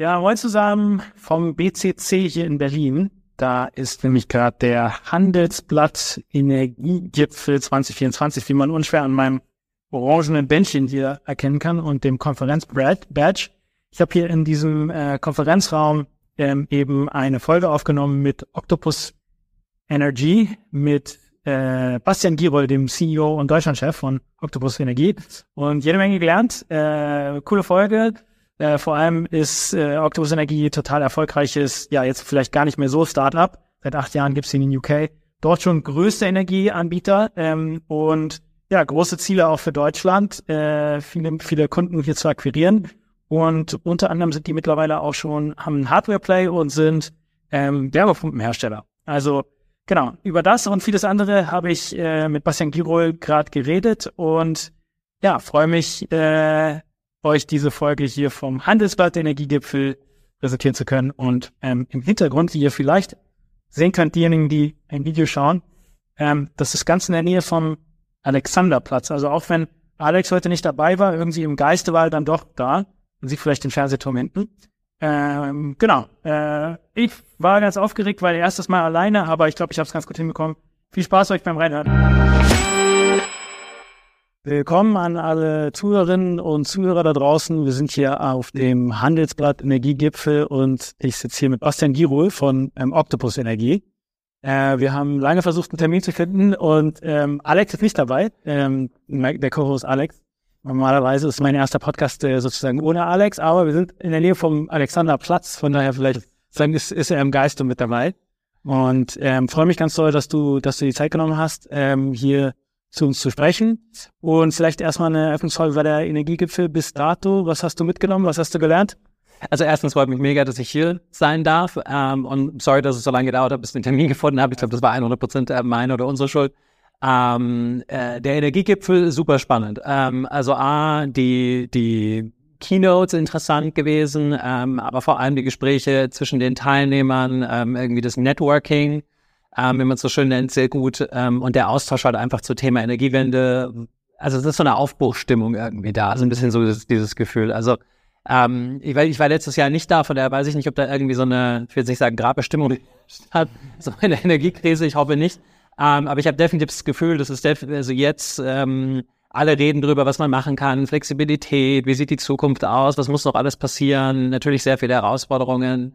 Ja, moin zusammen vom BCC hier in Berlin. Da ist nämlich gerade der Handelsblatt Energiegipfel 2024, wie man unschwer an meinem orangenen Bändchen hier erkennen kann und dem Konferenz-Badge. Ich habe hier in diesem äh, Konferenzraum ähm, eben eine Folge aufgenommen mit Octopus Energy, mit äh, Bastian Girol, dem CEO und Deutschlandchef von Octopus Energie und jede Menge gelernt. Äh, coole Folge. Äh, vor allem ist äh, Octopus Energie total erfolgreiches, ja jetzt vielleicht gar nicht mehr so Startup. Seit acht Jahren gibt's ihn in UK. Dort schon größte Energieanbieter ähm, und ja große Ziele auch für Deutschland, äh, viele viele Kunden hier zu akquirieren. Und unter anderem sind die mittlerweile auch schon haben ein Hardware Play und sind ähm, Wärmepumpenhersteller. Also genau über das und vieles andere habe ich äh, mit Bastian Girol gerade geredet und ja freue mich. Äh, euch diese Folge hier vom Handelsblatt Energiegipfel präsentieren zu können. Und ähm, im Hintergrund, wie ihr vielleicht sehen könnt, diejenigen, die ein Video schauen, ähm, das ist ganz in der Nähe vom Alexanderplatz. Also auch wenn Alex heute nicht dabei war, irgendwie im Geiste war er dann doch da. Man sieht vielleicht den Fernsehturm hinten. Ähm, genau. Äh, ich war ganz aufgeregt, weil erstes Mal alleine, aber ich glaube, ich habe es ganz gut hinbekommen. Viel Spaß euch beim Reinhören. Willkommen an alle Zuhörerinnen und Zuhörer da draußen. Wir sind hier auf dem Handelsblatt Energiegipfel und ich sitze hier mit Bastian Girol von ähm, Octopus Energie. Äh, wir haben lange versucht, einen Termin zu finden und ähm, Alex ist nicht dabei, ähm, der Co-Host Alex. Normalerweise ist mein erster Podcast äh, sozusagen ohne Alex, aber wir sind in der Nähe vom Alexanderplatz, von daher vielleicht sagen, ist, ist er im Geiste mit dabei. Und ähm, freue mich ganz toll, dass du, dass du die Zeit genommen hast, ähm, hier zu uns zu sprechen. Und vielleicht erstmal eine Eröffnungsfrage bei der Energiegipfel bis dato. Was hast du mitgenommen? Was hast du gelernt? Also erstens freut mich mega, dass ich hier sein darf. Ähm, und sorry, dass es so lange gedauert hat, bis ich den Termin gefunden habe. Ich glaube, das war 100 Prozent meine oder unsere Schuld. Ähm, äh, der Energiegipfel, super spannend. Ähm, also A, die, die Keynotes interessant gewesen, ähm, aber vor allem die Gespräche zwischen den Teilnehmern, ähm, irgendwie das Networking, ähm, wie man es so schön nennt, sehr gut. Ähm, und der Austausch halt einfach zu Thema Energiewende. Also es ist so eine Aufbruchstimmung irgendwie da, so ein bisschen so dieses, dieses Gefühl. Also ähm, ich, war, ich war letztes Jahr nicht da, von daher weiß ich nicht, ob da irgendwie so eine, ich will jetzt nicht sagen Grabbestimmung hat, so eine Energiekrise, ich hoffe nicht. Ähm, aber ich habe definitiv das Gefühl, dass es also jetzt ähm, alle reden drüber, was man machen kann, Flexibilität, wie sieht die Zukunft aus, was muss noch alles passieren, natürlich sehr viele Herausforderungen.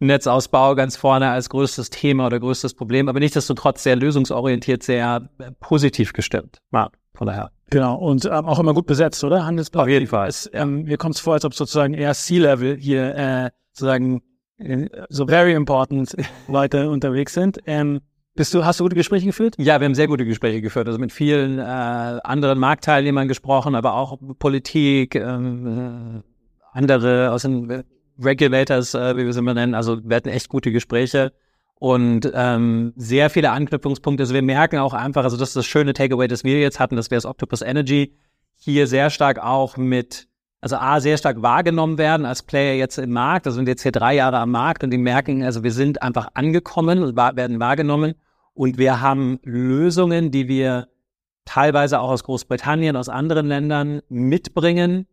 Netzausbau ganz vorne als größtes Thema oder größtes Problem, aber nichtsdestotrotz sehr lösungsorientiert, sehr äh, positiv gestimmt. Ja, von daher. Genau, und ähm, auch immer gut besetzt, oder? Handelsblatt. Auf jeden Fall. Es, ähm, mir kommt es vor, als ob sozusagen eher C-Level hier äh, sozusagen äh, so very important Leute unterwegs sind. Ähm, bist du, hast du gute Gespräche geführt? Ja, wir haben sehr gute Gespräche geführt. Also mit vielen äh, anderen Marktteilnehmern gesprochen, aber auch Politik, ähm, äh, andere aus den Regulators, äh, wie wir sie immer nennen. Also wir hatten echt gute Gespräche und ähm, sehr viele Anknüpfungspunkte. Also wir merken auch einfach, also das ist das schöne Takeaway, das wir jetzt hatten, dass wir das Octopus Energy hier sehr stark auch mit, also A, sehr stark wahrgenommen werden als Player jetzt im Markt. Also sind jetzt hier drei Jahre am Markt und die merken, also wir sind einfach angekommen und werden wahrgenommen und wir haben Lösungen, die wir teilweise auch aus Großbritannien, aus anderen Ländern mitbringen,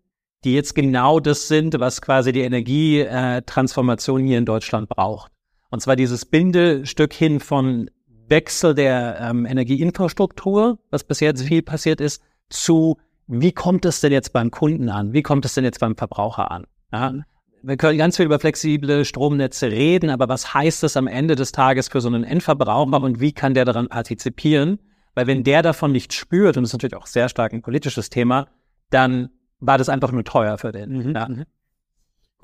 die jetzt genau das sind, was quasi die Energietransformation hier in Deutschland braucht. Und zwar dieses Bindestück hin von Wechsel der ähm, Energieinfrastruktur, was bisher jetzt viel passiert ist, zu wie kommt es denn jetzt beim Kunden an? Wie kommt es denn jetzt beim Verbraucher an? Ja? Wir können ganz viel über flexible Stromnetze reden, aber was heißt das am Ende des Tages für so einen Endverbraucher und wie kann der daran partizipieren? Weil wenn der davon nicht spürt, und das ist natürlich auch sehr stark ein politisches Thema, dann war das einfach nur teuer für den. Mhm. Ja. Mhm.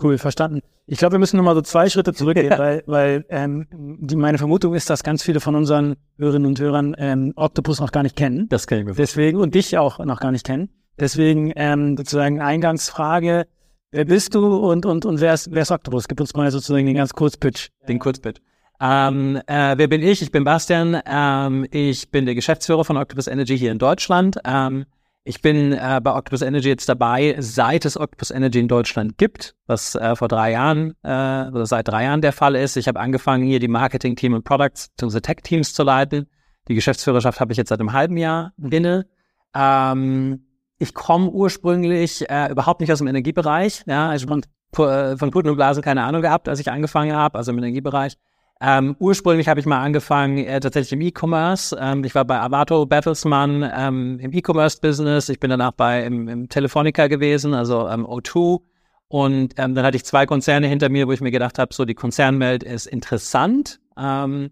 Cool, verstanden. Ich glaube, wir müssen nochmal so zwei Schritte zurückgehen, ja. weil, weil ähm, die, meine Vermutung ist, dass ganz viele von unseren Hörerinnen und Hörern ähm, Octopus noch gar nicht kennen. Das kennen wir. Deswegen, und dich auch noch gar nicht kennen. Deswegen ähm, sozusagen Eingangsfrage, wer bist du und, und, und wer, ist, wer ist Octopus? Gib uns mal sozusagen den ganz Kurzpitch. Den Kurzpitch. Ähm, äh, wer bin ich? Ich bin Bastian. Ähm, ich bin der Geschäftsführer von Octopus Energy hier in Deutschland. Ähm, ich bin äh, bei Octopus Energy jetzt dabei, seit es Octopus Energy in Deutschland gibt, was äh, vor drei Jahren äh, oder seit drei Jahren der Fall ist. Ich habe angefangen, hier die Marketing-Team und Products, bzw. Tech-Teams zu leiten. Die Geschäftsführerschaft habe ich jetzt seit einem halben Jahr inne. Ähm, ich komme ursprünglich äh, überhaupt nicht aus dem Energiebereich. Ja, also von Puten und Blasen keine Ahnung gehabt, als ich angefangen habe, also im Energiebereich. Ähm, ursprünglich habe ich mal angefangen äh, tatsächlich im E-Commerce. Ähm, ich war bei Avato Bertelsmann ähm, im E-Commerce-Business. Ich bin danach bei im, im Telefonica gewesen, also ähm, O2. Und ähm, dann hatte ich zwei Konzerne hinter mir, wo ich mir gedacht habe, so die Konzernwelt ist interessant. Ähm,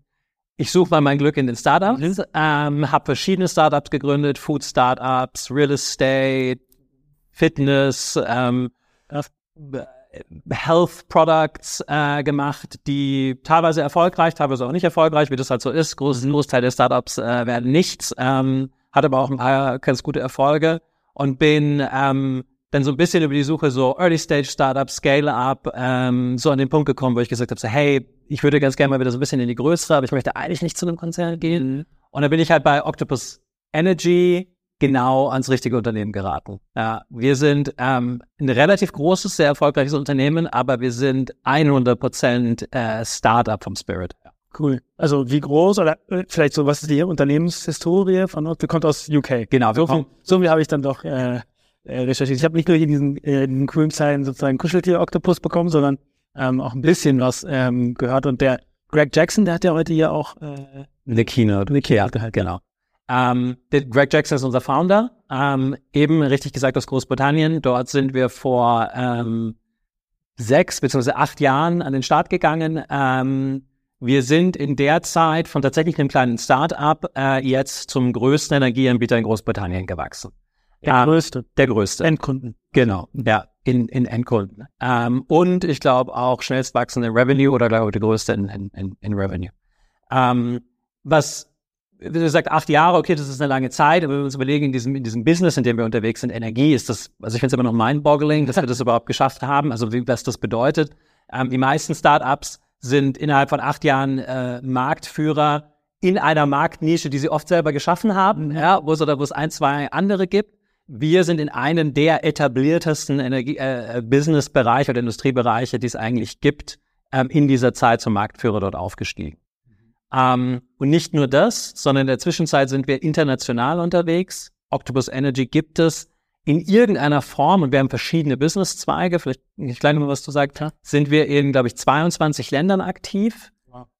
ich suche mal mein Glück in den Startups, ähm, habe verschiedene Startups gegründet, Food Startups, Real Estate, Fitness, ähm, Health Products äh, gemacht, die teilweise erfolgreich, teilweise auch nicht erfolgreich, wie das halt so ist. Groß, mhm. Großteil der Startups äh, werden nichts, ähm, hat aber auch ein paar ganz gute Erfolge und bin ähm, dann so ein bisschen über die Suche so Early Stage Startups, Scale Up, ähm, so an den Punkt gekommen, wo ich gesagt habe, so, hey, ich würde ganz gerne mal wieder so ein bisschen in die größere, aber ich möchte eigentlich nicht zu einem Konzern gehen. Mhm. Und dann bin ich halt bei Octopus Energy genau ans richtige Unternehmen geraten. Ja, wir sind ähm, ein relativ großes, sehr erfolgreiches Unternehmen, aber wir sind 100 Prozent äh, Startup vom Spirit. Cool. Also wie groß oder äh, vielleicht so, was ist die Unternehmenshistorie von uns? Wir kommt aus UK. Genau. So viel, so viel habe ich dann doch äh, äh, recherchiert. Ich habe nicht nur hier diesen, äh, diesen coolen kleinen sozusagen Kuscheltier-Oktopus bekommen, sondern ähm, auch ein bisschen was ähm, gehört. Und der Greg Jackson, der hat ja heute hier auch äh, eine Keynote. Eine Keynote gehalten, genau. Ähm, Greg Jackson ist unser Founder, ähm, eben richtig gesagt aus Großbritannien. Dort sind wir vor ähm, sechs beziehungsweise acht Jahren an den Start gegangen. Ähm, wir sind in der Zeit von tatsächlich einem kleinen Start-up äh, jetzt zum größten Energieanbieter in Großbritannien gewachsen. Der ja, größte. Der größte. Endkunden. Genau, ja, in, in Endkunden. Ähm, und ich glaube auch schnellst wachsende Revenue oder glaube ich der größte in, in, in Revenue. Ähm, was wie gesagt, acht Jahre, okay, das ist eine lange Zeit, aber wenn wir uns überlegen, in diesem, in diesem Business, in dem wir unterwegs sind, Energie, ist das, also ich finde es immer noch mind-boggling, dass wir das überhaupt geschafft haben, also wie, was das bedeutet. Ähm, die meisten Startups sind innerhalb von acht Jahren äh, Marktführer in einer Marktnische, die sie oft selber geschaffen haben, mhm. ja, wo es oder wo es ein, zwei andere gibt. Wir sind in einem der etabliertesten Energie, äh, Business-Bereiche oder Industriebereiche, die es eigentlich gibt, ähm, in dieser Zeit zum Marktführer dort aufgestiegen. Ähm, und nicht nur das, sondern in der Zwischenzeit sind wir international unterwegs. Octopus Energy gibt es in irgendeiner Form, und wir haben verschiedene Businesszweige, vielleicht ich gleich noch mal was zu sagen, ja. sind wir in, glaube ich, 22 Ländern aktiv.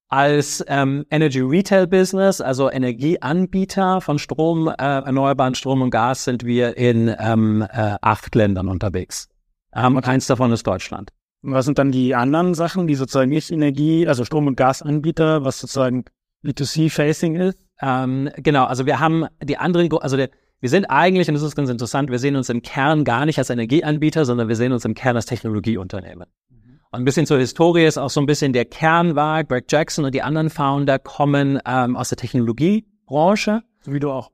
Als ähm, Energy Retail Business, also Energieanbieter von Strom, äh, erneuerbaren Strom und Gas, sind wir in ähm, äh, acht Ländern unterwegs. Ähm, und eins davon ist Deutschland. Was sind dann die anderen Sachen, die sozusagen nicht Energie, also Strom- und Gasanbieter, was sozusagen B2C-Facing ist? Ähm, genau, also wir haben die anderen, also der, wir sind eigentlich, und das ist ganz interessant, wir sehen uns im Kern gar nicht als Energieanbieter, sondern wir sehen uns im Kern als Technologieunternehmen. Mhm. Und ein bisschen zur Historie ist auch so ein bisschen der Kern war, Greg Jackson und die anderen Founder kommen ähm, aus der Technologiebranche. So wie du auch.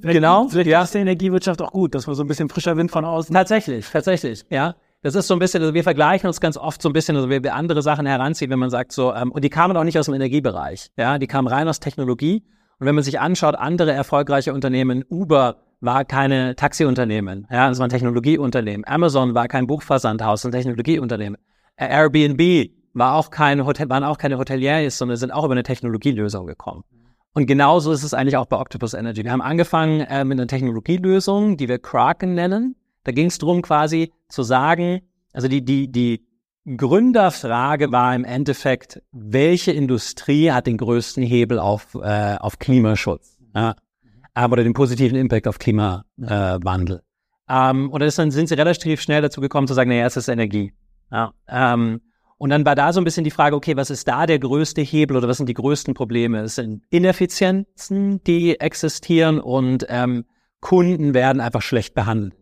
Vielleicht, genau. Vielleicht ja. ist die Energiewirtschaft auch gut, dass man so ein bisschen frischer Wind von außen. Tatsächlich, tatsächlich, ja. Das ist so ein bisschen, also wir vergleichen uns ganz oft so ein bisschen, also wir, wir andere Sachen heranziehen, wenn man sagt so, ähm, und die kamen auch nicht aus dem Energiebereich, ja, die kamen rein aus Technologie. Und wenn man sich anschaut, andere erfolgreiche Unternehmen, Uber war keine Taxiunternehmen, ja, es war ein Technologieunternehmen. Amazon war kein Buchversandhaus, ein Technologieunternehmen. Airbnb war auch kein Hotel, waren auch keine Hoteliers, sondern sind auch über eine Technologielösung gekommen. Und genauso ist es eigentlich auch bei Octopus Energy. Wir haben angefangen äh, mit einer Technologielösung, die wir Kraken nennen. Da ging es darum, quasi zu sagen, also die, die, die Gründerfrage war im Endeffekt, welche Industrie hat den größten Hebel auf, äh, auf Klimaschutz? Ja? Aber den positiven Impact auf Klimawandel. Äh, ähm, und dann sind sie relativ schnell dazu gekommen zu sagen, naja, es ist Energie. Ja, ähm, und dann war da so ein bisschen die Frage, okay, was ist da der größte Hebel oder was sind die größten Probleme? Es sind Ineffizienzen, die existieren und ähm, Kunden werden einfach schlecht behandelt.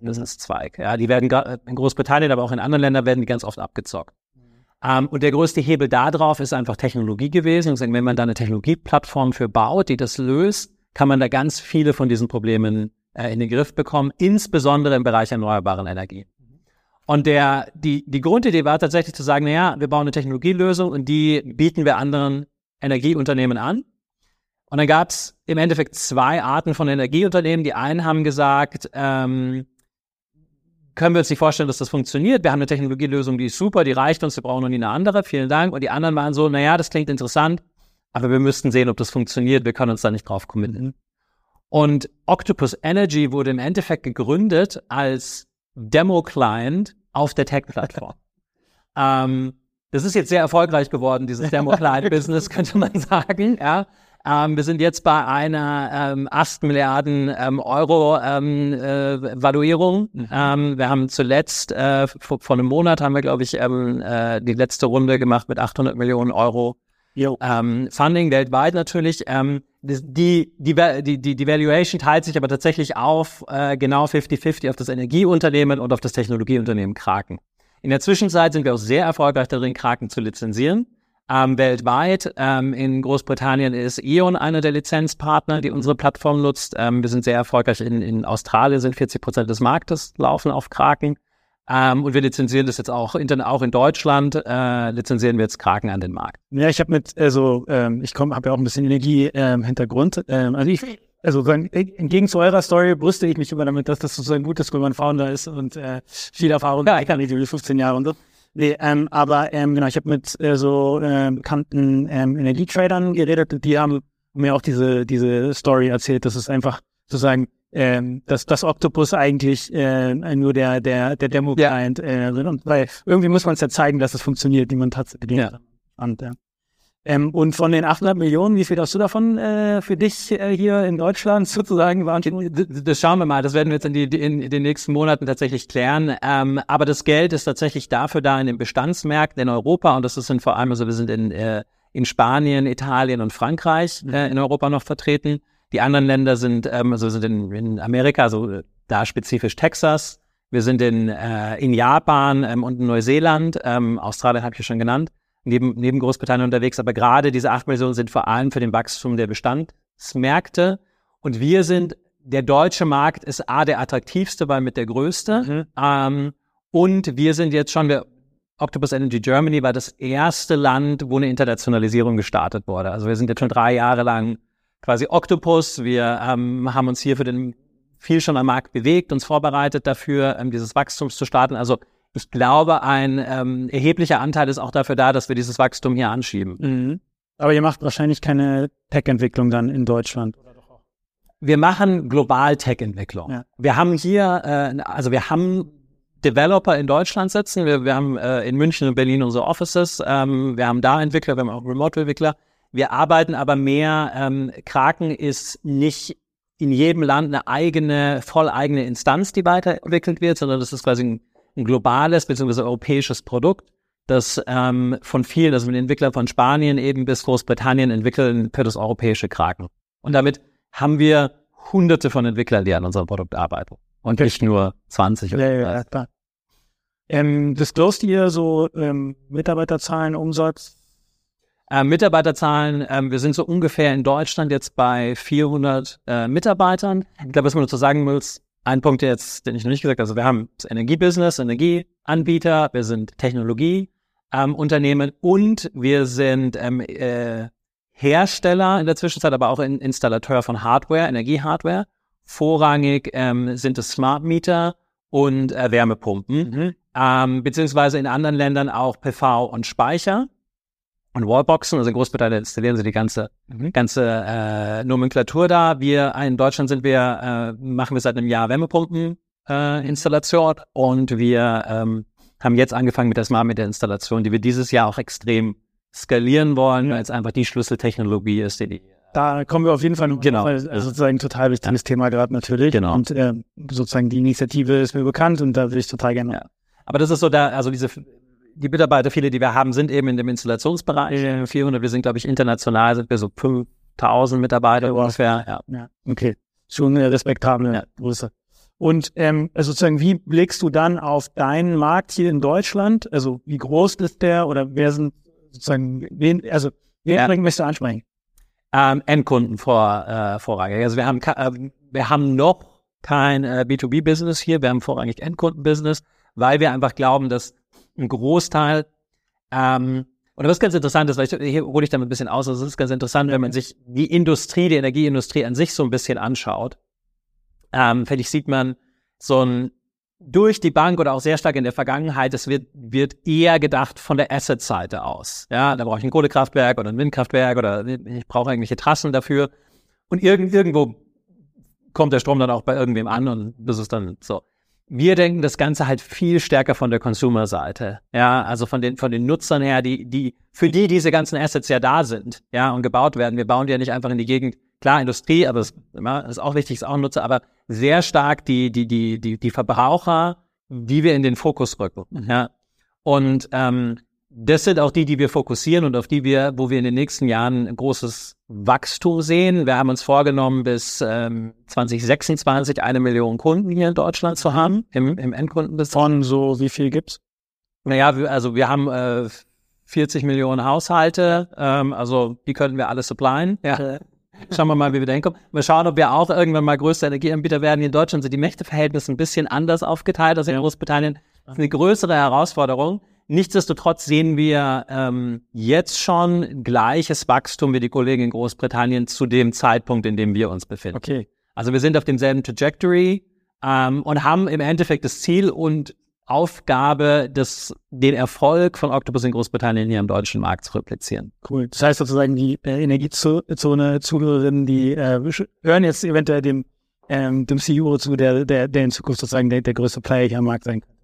Businesszweig. Ja, die werden in Großbritannien, aber auch in anderen Ländern werden die ganz oft abgezockt. Mhm. Um, und der größte Hebel darauf ist einfach Technologie gewesen. Und wenn man da eine Technologieplattform für baut, die das löst, kann man da ganz viele von diesen Problemen äh, in den Griff bekommen, insbesondere im Bereich erneuerbaren Energie. Mhm. Und der, die, die Grundidee war tatsächlich zu sagen, naja, wir bauen eine Technologielösung und die bieten wir anderen Energieunternehmen an. Und dann gab es im Endeffekt zwei Arten von Energieunternehmen. Die einen haben gesagt, ähm, können wir uns nicht vorstellen, dass das funktioniert. Wir haben eine Technologielösung, die ist super, die reicht uns, wir brauchen noch nie eine andere. Vielen Dank. Und die anderen waren so, naja, das klingt interessant, aber wir müssten sehen, ob das funktioniert. Wir können uns da nicht drauf committen. Und Octopus Energy wurde im Endeffekt gegründet als Demo-Client auf der Tech-Plattform. Ähm, das ist jetzt sehr erfolgreich geworden, dieses Thermocline-Business, könnte man sagen. Ja. Ähm, wir sind jetzt bei einer ähm, 8 Milliarden ähm, Euro ähm, äh, Valuierung. Mhm. Ähm, wir haben zuletzt, äh, vor, vor, einem Monat haben wir, glaube ich, ähm, äh, die letzte Runde gemacht mit 800 Millionen Euro ähm, Funding weltweit natürlich. Ähm, die, die, die, die, die Valuation teilt sich aber tatsächlich auf äh, genau 50-50 auf das Energieunternehmen und auf das Technologieunternehmen Kraken. In der Zwischenzeit sind wir auch sehr erfolgreich darin, Kraken zu lizenzieren. Ähm, weltweit. Ähm, in Großbritannien ist E.ON einer der Lizenzpartner, die unsere Plattform nutzt. Ähm, wir sind sehr erfolgreich in, in Australien, sind 40 Prozent des Marktes laufen auf Kraken. Ähm, und wir lizenzieren das jetzt auch, in, auch in Deutschland, äh, lizenzieren wir jetzt Kraken an den Markt. Ja, ich habe mit, also ähm, ich komme, habe ja auch ein bisschen Energie-Hintergrund. Ähm, also ich, also entgegen zu eurer Story brüste ich mich immer damit, dass das sozusagen gut ist, wenn man Founder ist und äh, viel Erfahrung. Ja, ich kann nicht über 15 Jahre und so. Nee, ähm, aber ähm, genau, ich habe mit äh, so äh, bekannten ähm, Energietradern geredet und die haben mir auch diese diese Story erzählt, dass es einfach sozusagen ähm, dass das Octopus eigentlich äh, nur der der der Demo Client ja. äh, und weil irgendwie muss man es ja zeigen, dass es funktioniert, wie man tatsächlich ja. und ja. Ähm, und von den 800 Millionen, wie viel hast du davon äh, für dich äh, hier in Deutschland sozusagen waren? Das schauen wir mal. Das werden wir jetzt in, die, in den nächsten Monaten tatsächlich klären. Ähm, aber das Geld ist tatsächlich dafür da in den Bestandsmärkten in Europa und das sind vor allem, also wir sind in, äh, in Spanien, Italien und Frankreich äh, in Europa noch vertreten. Die anderen Länder sind, ähm, also sind in, in Amerika, also äh, da spezifisch Texas. Wir sind in, äh, in Japan ähm, und in Neuseeland. Ähm, Australien habe ich ja schon genannt neben, neben Großbritannien unterwegs, aber gerade diese acht Millionen sind vor allem für den Wachstum der Bestandsmärkte. Und wir sind, der deutsche Markt ist A, der attraktivste, weil mit der größte. Mhm. Ähm, und wir sind jetzt schon, wir, Octopus Energy Germany war das erste Land, wo eine Internationalisierung gestartet wurde. Also wir sind jetzt schon drei Jahre lang quasi Octopus. Wir ähm, haben uns hier für den viel schon am Markt bewegt, uns vorbereitet dafür, ähm, dieses Wachstums zu starten. Also ich glaube, ein ähm, erheblicher Anteil ist auch dafür da, dass wir dieses Wachstum hier anschieben. Mhm. Aber ihr macht wahrscheinlich keine Tech-Entwicklung dann in Deutschland. Wir machen global Tech-Entwicklung. Ja. Wir haben hier, äh, also wir haben Developer in Deutschland sitzen. Wir, wir haben äh, in München und Berlin unsere Offices. Ähm, wir haben da Entwickler, wir haben auch Remote-Entwickler. Wir arbeiten aber mehr, ähm, Kraken ist nicht in jedem Land eine eigene, voll eigene Instanz, die weiterentwickelt wird, sondern das ist quasi ein ein globales bzw. europäisches Produkt, das ähm, von vielen, also mit Entwicklern von Spanien eben bis Großbritannien entwickeln für das europäische Kraken. Und damit haben wir hunderte von Entwicklern, die an unserem Produkt arbeiten. Und nicht nur 20 oder ja, ja, klar. Ähm, disclost ihr so ähm, Mitarbeiterzahlen, Umsatz? Äh, Mitarbeiterzahlen, ähm, wir sind so ungefähr in Deutschland jetzt bei 400 äh, Mitarbeitern. Ich glaube, was man dazu sagen muss, ein Punkt jetzt, den ich noch nicht gesagt habe, also wir haben das Energiebusiness, Energieanbieter, wir sind Technologieunternehmen ähm, und wir sind ähm, äh, Hersteller in der Zwischenzeit, aber auch in, Installateur von Hardware, Energiehardware. Vorrangig ähm, sind es Smart Meter und äh, Wärmepumpen, mhm. ähm, beziehungsweise in anderen Ländern auch PV und Speicher und Wallboxen. Also in Großbritannien installieren sie die ganze, mhm. ganze äh, Nomenklatur da. Wir in Deutschland sind wir, äh, machen wir seit einem Jahr Wärmepumpen äh, Installation und wir ähm, haben jetzt angefangen mit der Smart Meter Installation, die wir dieses Jahr auch extrem skalieren wollen, weil es einfach die Schlüsseltechnologie ist, die die da kommen wir auf jeden Fall noch genau. Also sozusagen total wichtiges ja. Thema gerade natürlich. Genau. Und äh, sozusagen die Initiative ist mir bekannt und da will ich total gerne. Ja. Aber das ist so da, also diese die Mitarbeiter, viele, die wir haben, sind eben in dem Installationsbereich. Ja. 400, wir sind, glaube ich, international sind wir so 5000 Mitarbeiter wow. ungefähr. Ja. ja, okay. Schon eine respektable ja. Größe. Und ähm, also sozusagen, wie blickst du dann auf deinen Markt hier in Deutschland? Also wie groß ist der oder wer sind sozusagen, wen, also wen ja. möchtest du ansprechen? Ähm, Endkunden vor, äh, vorrangig. Also wir haben, äh, wir haben noch kein äh, B2B-Business hier, wir haben vorrangig Endkunden-Business, weil wir einfach glauben, dass ein Großteil. Ähm, und was ganz interessant ist, weil ich, hier hole ich damit ein bisschen aus, also es ist ganz interessant, wenn man sich die Industrie, die Energieindustrie an sich so ein bisschen anschaut. Ähm, finde ich, sieht man so ein durch die Bank oder auch sehr stark in der Vergangenheit, es wird, wird eher gedacht von der Asset-Seite aus. Ja, da brauche ich ein Kohlekraftwerk oder ein Windkraftwerk oder ich brauche irgendwelche Trassen dafür. Und irgend, irgendwo kommt der Strom dann auch bei irgendwem an und das ist dann so. Wir denken das Ganze halt viel stärker von der Consumer-Seite. Ja, also von den, von den Nutzern her, die, die, für die diese ganzen Assets ja da sind, ja, und gebaut werden. Wir bauen die ja nicht einfach in die Gegend. Klar, Industrie, aber es ist auch wichtig, ist auch ein Nutzer, aber sehr stark die, die, die, die, die Verbraucher, die wir in den Fokus rücken. Ja. Und ähm, das sind auch die, die wir fokussieren und auf die wir, wo wir in den nächsten Jahren ein großes Wachstum sehen. Wir haben uns vorgenommen, bis ähm, 2026 eine Million Kunden hier in Deutschland zu haben, im, im Endkundenbereich. Von so, wie viel gibt's? Naja, wir, also wir haben äh, 40 Millionen Haushalte, ähm, also die könnten wir alle supplyen. Ja. Schauen wir mal, wie wir da hinkommen. Wir schauen, ob wir auch irgendwann mal größte Energieanbieter werden. Hier in Deutschland sind die Mächteverhältnisse ein bisschen anders aufgeteilt als in Großbritannien. Das ist eine größere Herausforderung. Nichtsdestotrotz sehen wir ähm, jetzt schon gleiches Wachstum wie die Kollegen in Großbritannien zu dem Zeitpunkt, in dem wir uns befinden. Okay. Also wir sind auf demselben Trajectory ähm, und haben im Endeffekt das Ziel und Aufgabe, das, den Erfolg von Octopus in Großbritannien hier am deutschen Markt zu replizieren. Cool. Das heißt sozusagen, die äh, Energiezone-Zuhörerinnen, die äh, hören jetzt eventuell dem, ähm, dem CEO zu, der, der, der in Zukunft sozusagen der, der größte Player hier am Markt sein kann.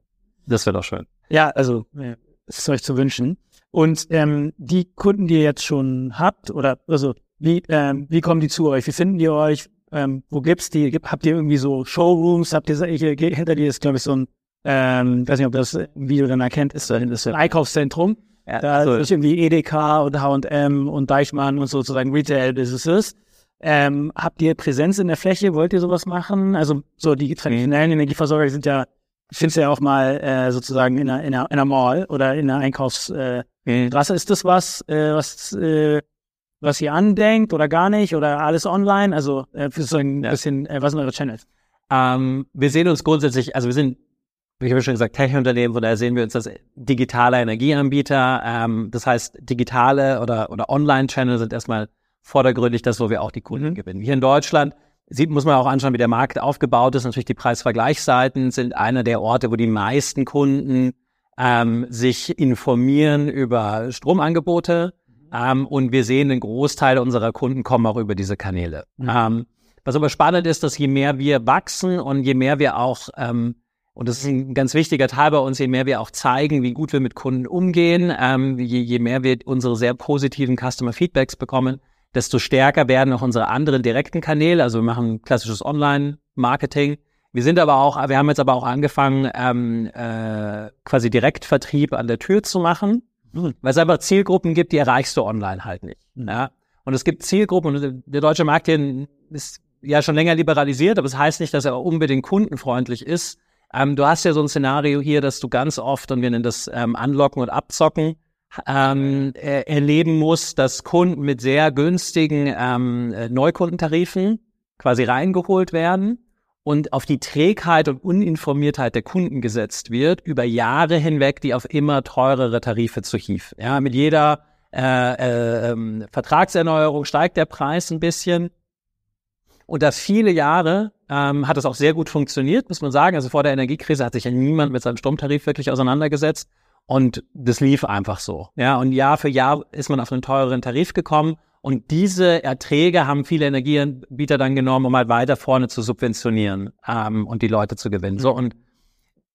Das wäre doch schön. Ja, also äh, ist euch zu wünschen. Und ähm, die Kunden, die ihr jetzt schon habt, oder also wie, ähm, wie kommen die zu euch? Wie finden die euch? Ähm, wo gibt's die? Habt ihr irgendwie so Showrooms? Habt ihr hier, hinter dir ist, glaube ich, so ein, ähm, weiß nicht, ob das Video dann erkennt, ist, ist ein Einkaufszentrum. Ja, da so. ist irgendwie EDK und H&M und Deichmann und sozusagen Retail-Businesses. Ähm, habt ihr Präsenz in der Fläche? Wollt ihr sowas machen? Also so die traditionellen. Energieversorger sind ja findest du ja auch mal äh, sozusagen in einer, in, einer, in einer Mall oder in einer Einkaufsstraße. Äh, mhm. Ist das was, äh, was, äh, was ihr andenkt oder gar nicht oder alles online? Also äh, für so ein ja. bisschen, äh, was sind eure Channels? Ähm, wir sehen uns grundsätzlich, also wir sind, wie ich habe schon gesagt, Tech-Unternehmen, von daher sehen wir uns als digitale Energieanbieter. Ähm, das heißt, digitale oder, oder Online-Channel sind erstmal vordergründig das, wo wir auch die Kunden mhm. gewinnen. Hier in Deutschland sieht, muss man auch anschauen, wie der Markt aufgebaut ist. Natürlich die Preisvergleichsseiten sind einer der Orte, wo die meisten Kunden ähm, sich informieren über Stromangebote. Ähm, und wir sehen, ein Großteil unserer Kunden kommen auch über diese Kanäle. Mhm. Ähm, was aber spannend ist, dass je mehr wir wachsen und je mehr wir auch, ähm, und das ist ein ganz wichtiger Teil bei uns, je mehr wir auch zeigen, wie gut wir mit Kunden umgehen, ähm, je, je mehr wir unsere sehr positiven Customer Feedbacks bekommen, desto stärker werden auch unsere anderen direkten Kanäle. Also wir machen klassisches Online-Marketing. Wir sind aber auch, wir haben jetzt aber auch angefangen, ähm, äh, quasi Direktvertrieb an der Tür zu machen, mhm. weil es einfach Zielgruppen gibt, die erreichst du online halt nicht. Mhm. Ja? Und es gibt Zielgruppen, und der deutsche Markt hier ist ja schon länger liberalisiert, aber es das heißt nicht, dass er unbedingt kundenfreundlich ist. Ähm, du hast ja so ein Szenario hier, dass du ganz oft, und wir nennen das ähm, Anlocken und Abzocken, ähm, er, erleben muss, dass Kunden mit sehr günstigen ähm, äh, Neukundentarifen quasi reingeholt werden und auf die Trägheit und Uninformiertheit der Kunden gesetzt wird, über Jahre hinweg, die auf immer teurere Tarife zu hief. Ja, mit jeder äh, äh, ähm, Vertragserneuerung steigt der Preis ein bisschen. Und da viele Jahre ähm, hat es auch sehr gut funktioniert, muss man sagen. Also vor der Energiekrise hat sich ja niemand mit seinem Stromtarif wirklich auseinandergesetzt. Und das lief einfach so. Ja, und Jahr für Jahr ist man auf einen teureren Tarif gekommen. Und diese Erträge haben viele Energieanbieter dann genommen, um halt weiter vorne zu subventionieren ähm, und die Leute zu gewinnen. So und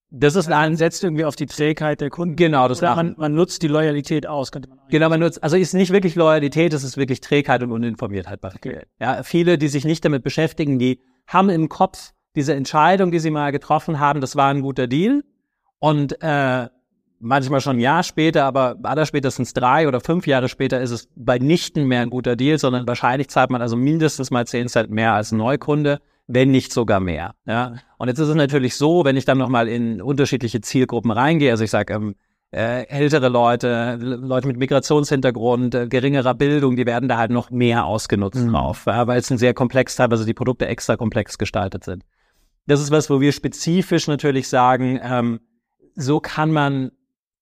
das ist ein setzt irgendwie auf die Trägheit der Kunden. Genau, das Oder man, man nutzt die Loyalität aus, könnte man Genau, man nutzt, also ist nicht wirklich Loyalität, es ist wirklich Trägheit und Uninformiertheit bei okay. Ja, viele, die sich nicht damit beschäftigen, die haben im Kopf diese Entscheidung, die sie mal getroffen haben, das war ein guter Deal. Und äh, manchmal schon ein Jahr später, aber allerspätestens drei oder fünf Jahre später ist es bei nichten mehr ein guter Deal, sondern wahrscheinlich zahlt man also mindestens mal zehn Cent mehr als ein Neukunde, wenn nicht sogar mehr. Ja. Und jetzt ist es natürlich so, wenn ich dann nochmal in unterschiedliche Zielgruppen reingehe, also ich sage, ähm, äh, ältere Leute, Leute mit Migrationshintergrund, äh, geringerer Bildung, die werden da halt noch mehr ausgenutzt mhm. drauf, ja, weil es ein sehr komplex, teilweise die Produkte extra komplex gestaltet sind. Das ist was, wo wir spezifisch natürlich sagen, ähm, so kann man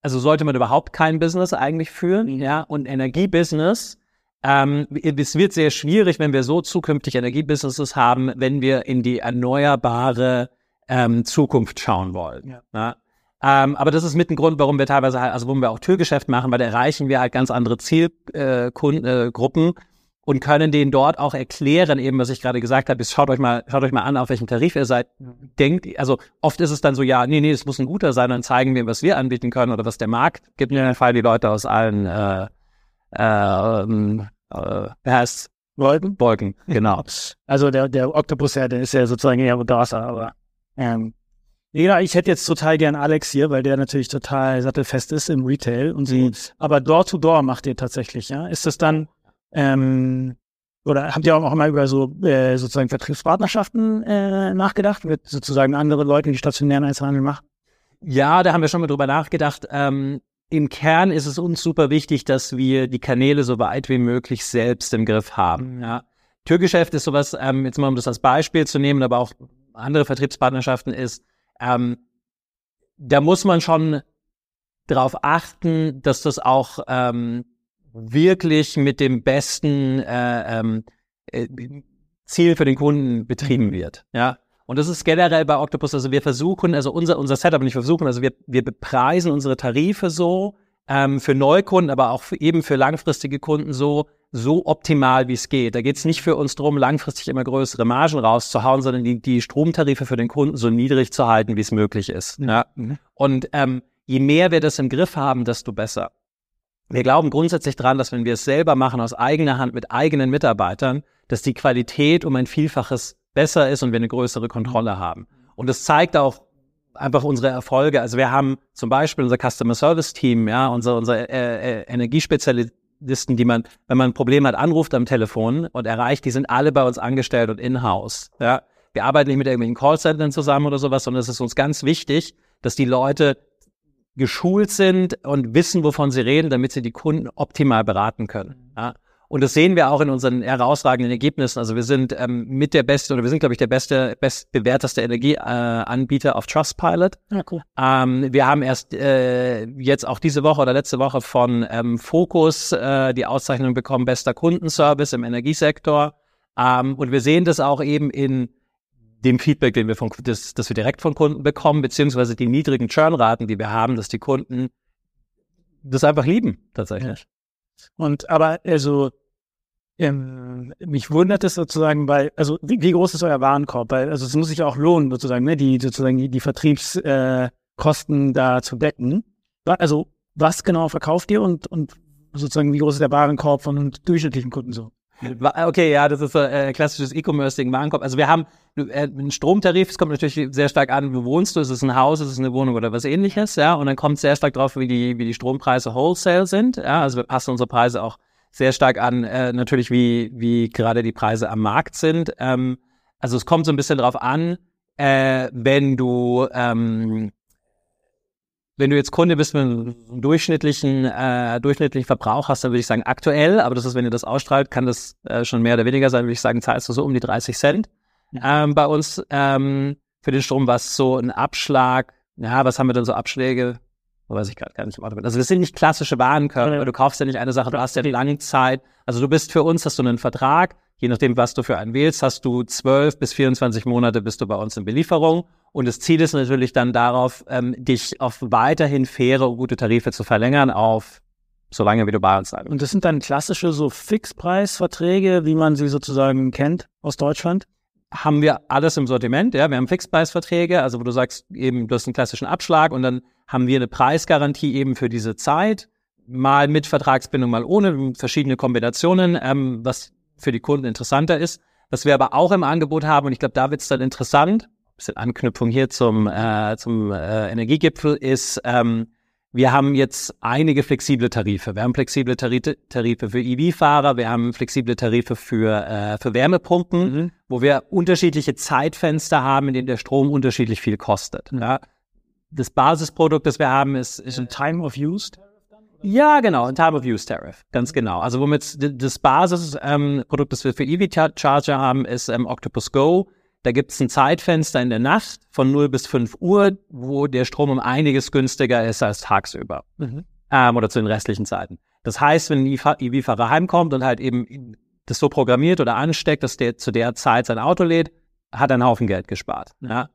also sollte man überhaupt kein Business eigentlich führen, mhm. ja, und Energiebusiness. Ähm, es wird sehr schwierig, wenn wir so zukünftig Energiebusinesses haben, wenn wir in die erneuerbare ähm, Zukunft schauen wollen. Ja. ja. Ähm, aber das ist mit ein Grund, warum wir teilweise halt, also warum wir auch Türgeschäft machen, weil da erreichen wir halt ganz andere Zielgruppen. Äh, äh, und können denen dort auch erklären, eben was ich gerade gesagt habe, ist, schaut euch mal, schaut euch mal an, auf welchem Tarif ihr seid. Denkt, also oft ist es dann so, ja, nee, nee, es muss ein guter sein, dann zeigen wir, was wir anbieten können oder was der Markt gibt. In dem Fall die Leute aus allen äh, äh, ähm, äh, heißt Wolken? Wolken, genau. Also der, der Oktopus, ja, der ist ja sozusagen eher Wasser, aber ähm, ja, ich hätte jetzt total gern Alex hier, weil der natürlich total sattelfest ist im Retail und sie, aber Door-to-Door macht ihr tatsächlich, ja? Ist das dann, ähm, oder habt ihr auch mal über so äh, sozusagen Vertriebspartnerschaften äh, nachgedacht, mit sozusagen andere Leute, die stationären Einzelhandel machen? Ja, da haben wir schon mal drüber nachgedacht. Ähm, Im Kern ist es uns super wichtig, dass wir die Kanäle so weit wie möglich selbst im Griff haben. Ja. Türgeschäft ist sowas, ähm, jetzt mal um das als Beispiel zu nehmen, aber auch andere Vertriebspartnerschaften ist, ähm, da muss man schon darauf achten, dass das auch ähm, wirklich mit dem besten äh, ähm, äh, Ziel für den Kunden betrieben wird. Ja. Und das ist generell bei Octopus, also wir versuchen, also unser, unser Setup nicht versuchen, also wir, wir bepreisen unsere Tarife so, ähm, für Neukunden, aber auch für, eben für langfristige Kunden so, so optimal, wie es geht. Da geht es nicht für uns drum, langfristig immer größere Margen rauszuhauen, sondern die, die Stromtarife für den Kunden so niedrig zu halten, wie es möglich ist. Mhm. Ja. Mhm. Und ähm, je mehr wir das im Griff haben, desto besser. Wir glauben grundsätzlich dran, dass wenn wir es selber machen, aus eigener Hand mit eigenen Mitarbeitern, dass die Qualität um ein Vielfaches besser ist und wir eine größere Kontrolle haben. Und das zeigt auch einfach unsere Erfolge. Also wir haben zum Beispiel unser Customer Service Team, ja, unser, unser äh, äh, Energiespezialisten, die man, wenn man ein Problem hat, anruft am Telefon und erreicht, die sind alle bei uns angestellt und in-house. Ja. Wir arbeiten nicht mit irgendwelchen Callcentern zusammen oder sowas, sondern es ist uns ganz wichtig, dass die Leute geschult sind und wissen, wovon sie reden, damit sie die Kunden optimal beraten können. Ja. Und das sehen wir auch in unseren herausragenden Ergebnissen. Also wir sind ähm, mit der beste oder wir sind, glaube ich, der beste, bestbewerteste Energieanbieter äh, auf Trustpilot. Ja, cool. Ähm, wir haben erst äh, jetzt auch diese Woche oder letzte Woche von ähm, Focus äh, die Auszeichnung bekommen, bester Kundenservice im Energiesektor. Ähm, und wir sehen das auch eben in dem Feedback, den wir von, das, das wir direkt von Kunden bekommen, beziehungsweise die niedrigen Churnraten, die wir haben, dass die Kunden das einfach lieben, tatsächlich. Ja. Und aber also ähm, mich wundert es sozusagen, weil, also wie, wie, groß ist euer Warenkorb? Weil, also es muss sich auch lohnen, sozusagen, ne, die sozusagen die, die Vertriebskosten äh, da zu decken. Also was genau verkauft ihr und, und sozusagen wie groß ist der Warenkorb von durchschnittlichen Kunden so? Okay, ja, das ist so äh, klassisches E-Commerce-Ding, Warenkorb. Also wir haben äh, einen Stromtarif, es kommt natürlich sehr stark an, wo wohnst du, ist es ein Haus, ist es eine Wohnung oder was ähnliches, ja, und dann kommt es sehr stark drauf, wie die, wie die Strompreise Wholesale sind, ja, also wir passen unsere Preise auch sehr stark an, äh, natürlich wie, wie gerade die Preise am Markt sind. Ähm, also es kommt so ein bisschen drauf an, äh, wenn du ähm, wenn du jetzt Kunde bist mit einem durchschnittlichen, äh, durchschnittlichen Verbrauch hast, dann würde ich sagen aktuell, aber das ist, wenn ihr das ausstrahlt, kann das äh, schon mehr oder weniger sein, würde ich sagen, zahlst du so um die 30 Cent. Ähm, bei uns ähm, für den Strom war es so ein Abschlag, ja, was haben wir denn so Abschläge? weiß ich gerade gar nicht im Auto. Also das sind nicht klassische Warenkörper, du kaufst ja nicht eine Sache, du hast ja die lange Zeit. Also du bist für uns, hast du einen Vertrag, je nachdem, was du für einen wählst, hast du zwölf bis 24 Monate bist du bei uns in Belieferung und das Ziel ist natürlich dann darauf, ähm, dich auf weiterhin faire und gute Tarife zu verlängern auf so lange wie du bei uns sein. Und das sind dann klassische so Fixpreisverträge, wie man sie sozusagen kennt aus Deutschland? Haben wir alles im Sortiment, ja. Wir haben Fixpreisverträge, also wo du sagst, eben, du hast einen klassischen Abschlag und dann haben wir eine Preisgarantie eben für diese Zeit, mal mit Vertragsbindung, mal ohne, verschiedene Kombinationen, ähm, was für die Kunden interessanter ist. Was wir aber auch im Angebot haben, und ich glaube, da wird es dann interessant, bisschen Anknüpfung hier zum, äh, zum äh, Energiegipfel ist, ähm, wir haben jetzt einige flexible Tarife. Wir haben flexible Tarife, für EV-Fahrer, wir haben flexible Tarife für, äh, für Wärmepumpen, mhm. wo wir unterschiedliche Zeitfenster haben, in denen der Strom unterschiedlich viel kostet. Mhm. Ja. Das Basisprodukt, das wir haben, ist, ist ein Time of Use. Ja, genau, ein Time of Use Tariff, ganz genau. Also womit das Basisprodukt, ähm, das wir für EV-Charger haben, ist ähm, Octopus Go. Da gibt es ein Zeitfenster in der Nacht von 0 bis 5 Uhr, wo der Strom um einiges günstiger ist als tagsüber. Mhm. Ähm, oder zu den restlichen Zeiten. Das heißt, wenn ein EV-Fahrer heimkommt und halt eben das so programmiert oder ansteckt, dass der zu der Zeit sein Auto lädt, hat er einen Haufen Geld gespart. Ja?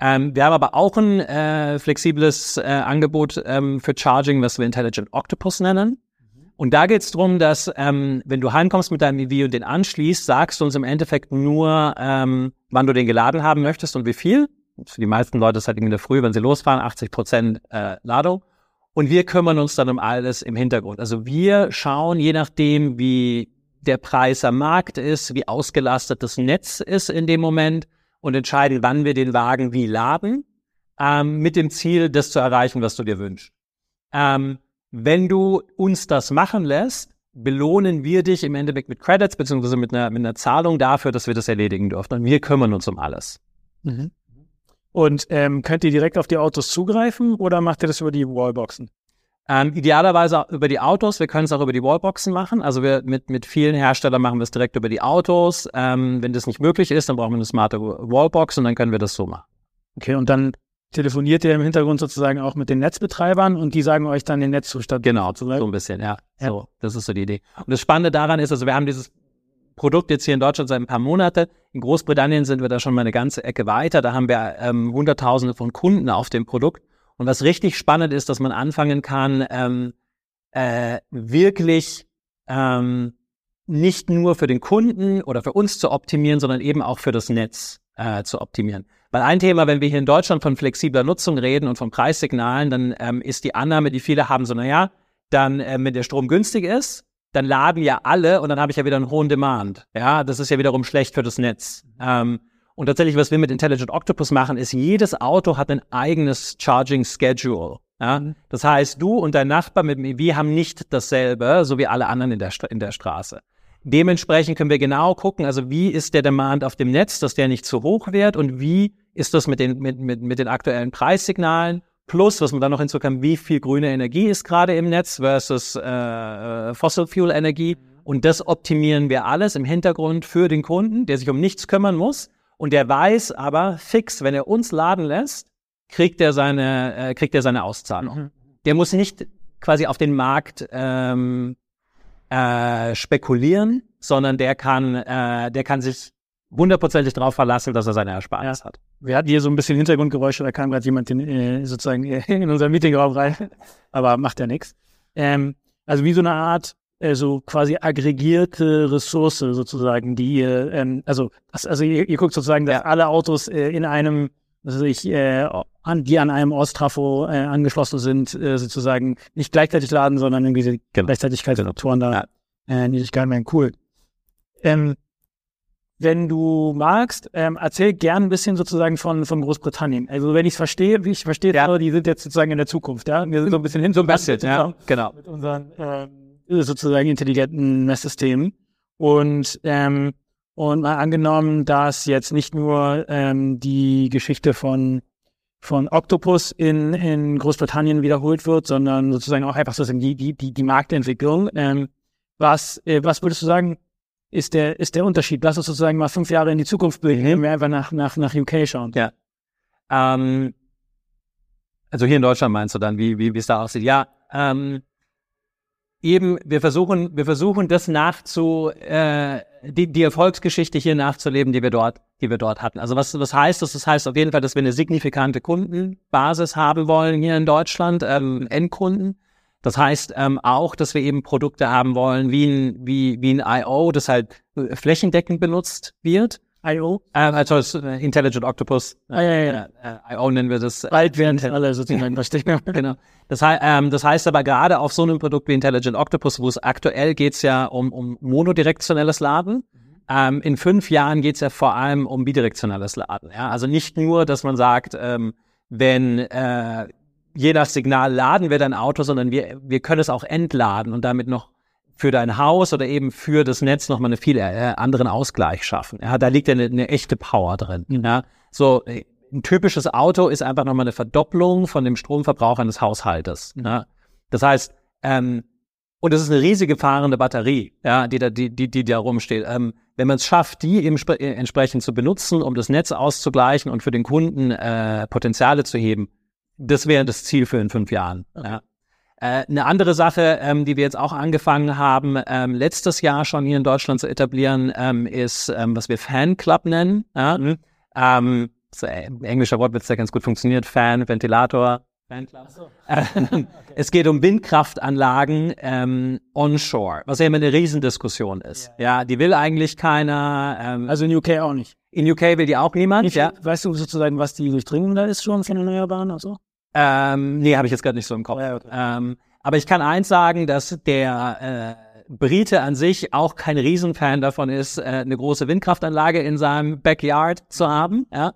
Ähm, wir haben aber auch ein äh, flexibles äh, Angebot ähm, für Charging, was wir Intelligent Octopus nennen. Und da geht es darum, dass ähm, wenn du heimkommst mit deinem EV und den anschließt, sagst du uns im Endeffekt nur, ähm, wann du den geladen haben möchtest und wie viel. Für die meisten Leute ist halt in der Früh, wenn sie losfahren, 80 Prozent äh, Ladung. Und wir kümmern uns dann um alles im Hintergrund. Also wir schauen, je nachdem, wie der Preis am Markt ist, wie ausgelastet das Netz ist in dem Moment und entscheiden, wann wir den Wagen wie laden, ähm, mit dem Ziel, das zu erreichen, was du dir wünschst. Ähm, wenn du uns das machen lässt, belohnen wir dich im Endeffekt mit Credits beziehungsweise mit einer, mit einer Zahlung dafür, dass wir das erledigen dürfen. Und wir kümmern uns um alles. Mhm. Und ähm, könnt ihr direkt auf die Autos zugreifen oder macht ihr das über die Wallboxen? Ähm, idealerweise über die Autos. Wir können es auch über die Wallboxen machen. Also wir mit, mit vielen Herstellern machen wir es direkt über die Autos. Ähm, wenn das nicht möglich ist, dann brauchen wir eine smarte Wallbox und dann können wir das so machen. Okay, und dann telefoniert ihr im Hintergrund sozusagen auch mit den Netzbetreibern und die sagen euch dann den Netzzustand. Genau, so ein bisschen, ja. ja. So, das ist so die Idee. Und das Spannende daran ist, also wir haben dieses Produkt jetzt hier in Deutschland seit ein paar Monate. In Großbritannien sind wir da schon mal eine ganze Ecke weiter. Da haben wir ähm, Hunderttausende von Kunden auf dem Produkt. Und was richtig spannend ist, dass man anfangen kann, ähm, äh, wirklich ähm, nicht nur für den Kunden oder für uns zu optimieren, sondern eben auch für das Netz äh, zu optimieren. Weil ein Thema, wenn wir hier in Deutschland von flexibler Nutzung reden und von Preissignalen, dann ähm, ist die Annahme, die viele haben, so, naja, dann, äh, wenn der Strom günstig ist, dann laden ja alle und dann habe ich ja wieder einen hohen Demand. Ja, das ist ja wiederum schlecht für das Netz. Ähm, und tatsächlich, was wir mit Intelligent Octopus machen, ist, jedes Auto hat ein eigenes Charging Schedule. Ja? Mhm. Das heißt, du und dein Nachbar mit dem EV haben nicht dasselbe, so wie alle anderen in der, in der Straße. Dementsprechend können wir genau gucken, also wie ist der Demand auf dem Netz, dass der nicht zu hoch wird und wie ist das mit den, mit, mit, mit den aktuellen Preissignalen Plus, was man dann noch hinzu kann, wie viel grüne Energie ist gerade im Netz versus äh, äh, Fossil Fuel Energie. Und das optimieren wir alles im Hintergrund für den Kunden, der sich um nichts kümmern muss. Und der weiß aber fix, wenn er uns laden lässt, kriegt er seine, äh, kriegt er seine Auszahlung. Mhm. Der muss nicht quasi auf den Markt ähm, äh, spekulieren, sondern der kann, äh, der kann sich hundertprozentig darauf verlassen, dass er seine Ersparnis ja. hat. Wir hatten hier so ein bisschen Hintergrundgeräusche, da kam gerade jemand in, äh, sozusagen in unser Meetingraum rein, aber macht ja nichts. Ähm, also wie so eine Art äh, so quasi aggregierte Ressource sozusagen, die ihr, ähm, also also ihr, ihr guckt sozusagen, dass ja. alle Autos äh, in einem, also ich, äh, an, die an einem Ortstrafo äh, angeschlossen sind, äh, sozusagen nicht gleichzeitig laden, sondern irgendwie die genau. Gleichzeitigkeitsfaktoren da ja. äh, Niedrigkeit werden. Cool. Ähm, wenn du magst, ähm, erzähl gern ein bisschen sozusagen von, von Großbritannien. Also wenn ich es verstehe, wie ich verstehe, ja. die sind jetzt sozusagen in der Zukunft, ja. Wir sind so ein bisschen hin so ein bisschen, ja, genau. Mit unseren ähm, sozusagen intelligenten Messsystemen. Und ähm, und mal angenommen, dass jetzt nicht nur ähm, die Geschichte von von Octopus in, in Großbritannien wiederholt wird, sondern sozusagen auch einfach sozusagen die, die, die, die Marktentwicklung. Ähm, was, äh, was würdest du sagen, ist der, ist der Unterschied. Lass uns sozusagen mal fünf Jahre in die Zukunft blicken, mhm. wenn wir einfach nach, nach, nach UK schauen. Ja. Ähm, also hier in Deutschland meinst du dann, wie, wie, wie es da aussieht? Ja, ähm, eben, wir versuchen, wir versuchen das nachzu, äh, die, die Erfolgsgeschichte hier nachzuleben, die wir dort, die wir dort hatten. Also was, was heißt das? Das heißt auf jeden Fall, dass wir eine signifikante Kundenbasis haben wollen hier in Deutschland, ähm, Endkunden. Das heißt ähm, auch, dass wir eben Produkte haben wollen, wie ein, wie, wie ein I.O., das halt äh, flächendeckend benutzt wird. I.O.? Ähm, also äh, Intelligent Octopus. Ah, ja, ja. Äh, I.O. nennen wir das. Bald werden alle sozusagen verstehen. genau. Das, ähm, das heißt aber gerade auf so einem Produkt wie Intelligent Octopus, wo es aktuell geht's ja um, um monodirektionelles Laden. Mhm. Ähm, in fünf Jahren geht's ja vor allem um bidirektionelles Laden. Ja? Also nicht nur, dass man sagt, ähm, wenn äh, je nach Signal laden wir dein Auto, sondern wir, wir können es auch entladen und damit noch für dein Haus oder eben für das Netz nochmal eine viel äh, anderen Ausgleich schaffen. Ja, da liegt ja eine, eine echte Power drin. Mhm. Ja, so äh, ein typisches Auto ist einfach nochmal eine Verdopplung von dem Stromverbrauch eines Haushaltes. Mhm. Ja. Das heißt, ähm, und es ist eine riesige fahrende Batterie, ja, die da, die, die, die da rumsteht. Ähm, wenn man es schafft, die eben äh, entsprechend zu benutzen, um das Netz auszugleichen und für den Kunden äh, Potenziale zu heben, das wäre das Ziel für in fünf Jahren. Okay. Ja. Äh, eine andere Sache, ähm, die wir jetzt auch angefangen haben, ähm, letztes Jahr schon hier in Deutschland zu etablieren, ähm, ist, ähm, was wir Fanclub nennen. Ja? Mhm. Ähm, so, äh, englischer Wortwitz, der ganz gut funktioniert. Fan, Ventilator, So. okay. Es geht um Windkraftanlagen ähm, onshore, was ja immer eine Riesendiskussion ist. Ja, ja die will eigentlich keiner. Ähm, also in UK auch nicht. In UK will die auch niemand. Viel, ja. Weißt du sozusagen, was die Durchdringung da ist schon von Erneuerbaren? Also? Ähm, nee, habe ich jetzt gerade nicht so im Kopf. Ja, okay. ähm, aber ich kann eins sagen, dass der äh, Brite an sich auch kein Riesenfan davon ist, äh, eine große Windkraftanlage in seinem Backyard zu haben. Ja?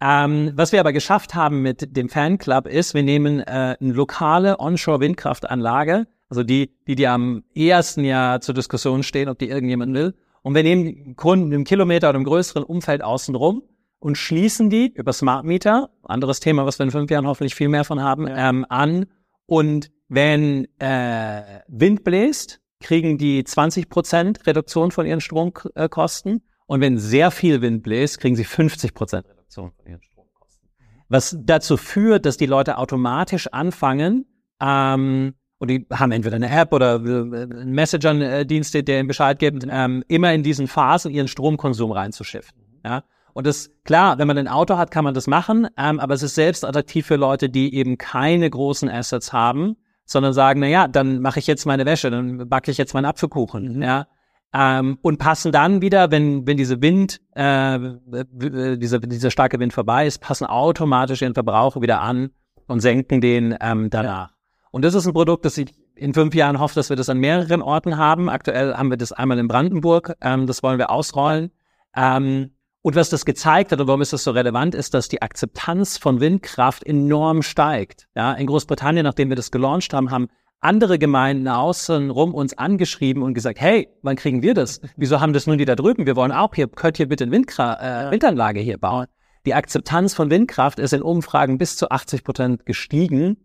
Ähm, was wir aber geschafft haben mit dem Fanclub ist, wir nehmen äh, eine lokale Onshore-Windkraftanlage, also die, die, die am ehesten ja zur Diskussion stehen, ob die irgendjemand will. Und wir nehmen Kunden im Kilometer oder im größeren Umfeld außenrum und schließen die über Smart Meter, anderes Thema, was wir in fünf Jahren hoffentlich viel mehr von haben, ähm, an. Und wenn äh, Wind bläst, kriegen die 20 Prozent Reduktion von ihren Stromkosten. Und wenn sehr viel Wind bläst, kriegen sie 50 Prozent Reduktion von ihren Stromkosten. Was dazu führt, dass die Leute automatisch anfangen, ähm, und die haben entweder eine App oder äh, einen Messenger-Dienst, der ihnen Bescheid gibt, ähm, immer in diesen Phasen ihren Stromkonsum reinzuschiften. Ja? Und das, klar, wenn man ein Auto hat, kann man das machen, ähm, aber es ist selbst attraktiv für Leute, die eben keine großen Assets haben, sondern sagen, na ja, dann mache ich jetzt meine Wäsche, dann backe ich jetzt meinen Apfelkuchen, mhm. ja. Ähm, und passen dann wieder, wenn, wenn diese Wind, äh, dieser, dieser starke Wind vorbei ist, passen automatisch ihren Verbrauch wieder an und senken den ähm, danach. Ja. Und das ist ein Produkt, das ich in fünf Jahren hoffe, dass wir das an mehreren Orten haben. Aktuell haben wir das einmal in Brandenburg, ähm, das wollen wir ausrollen. Ähm, und was das gezeigt hat und warum ist das so relevant, ist, dass die Akzeptanz von Windkraft enorm steigt. Ja, in Großbritannien, nachdem wir das gelauncht haben, haben andere Gemeinden außen rum uns angeschrieben und gesagt, hey, wann kriegen wir das? Wieso haben das nun die da drüben? Wir wollen auch hier, könnt ihr bitte eine Windkra äh, Windanlage hier bauen? Die Akzeptanz von Windkraft ist in Umfragen bis zu 80 Prozent gestiegen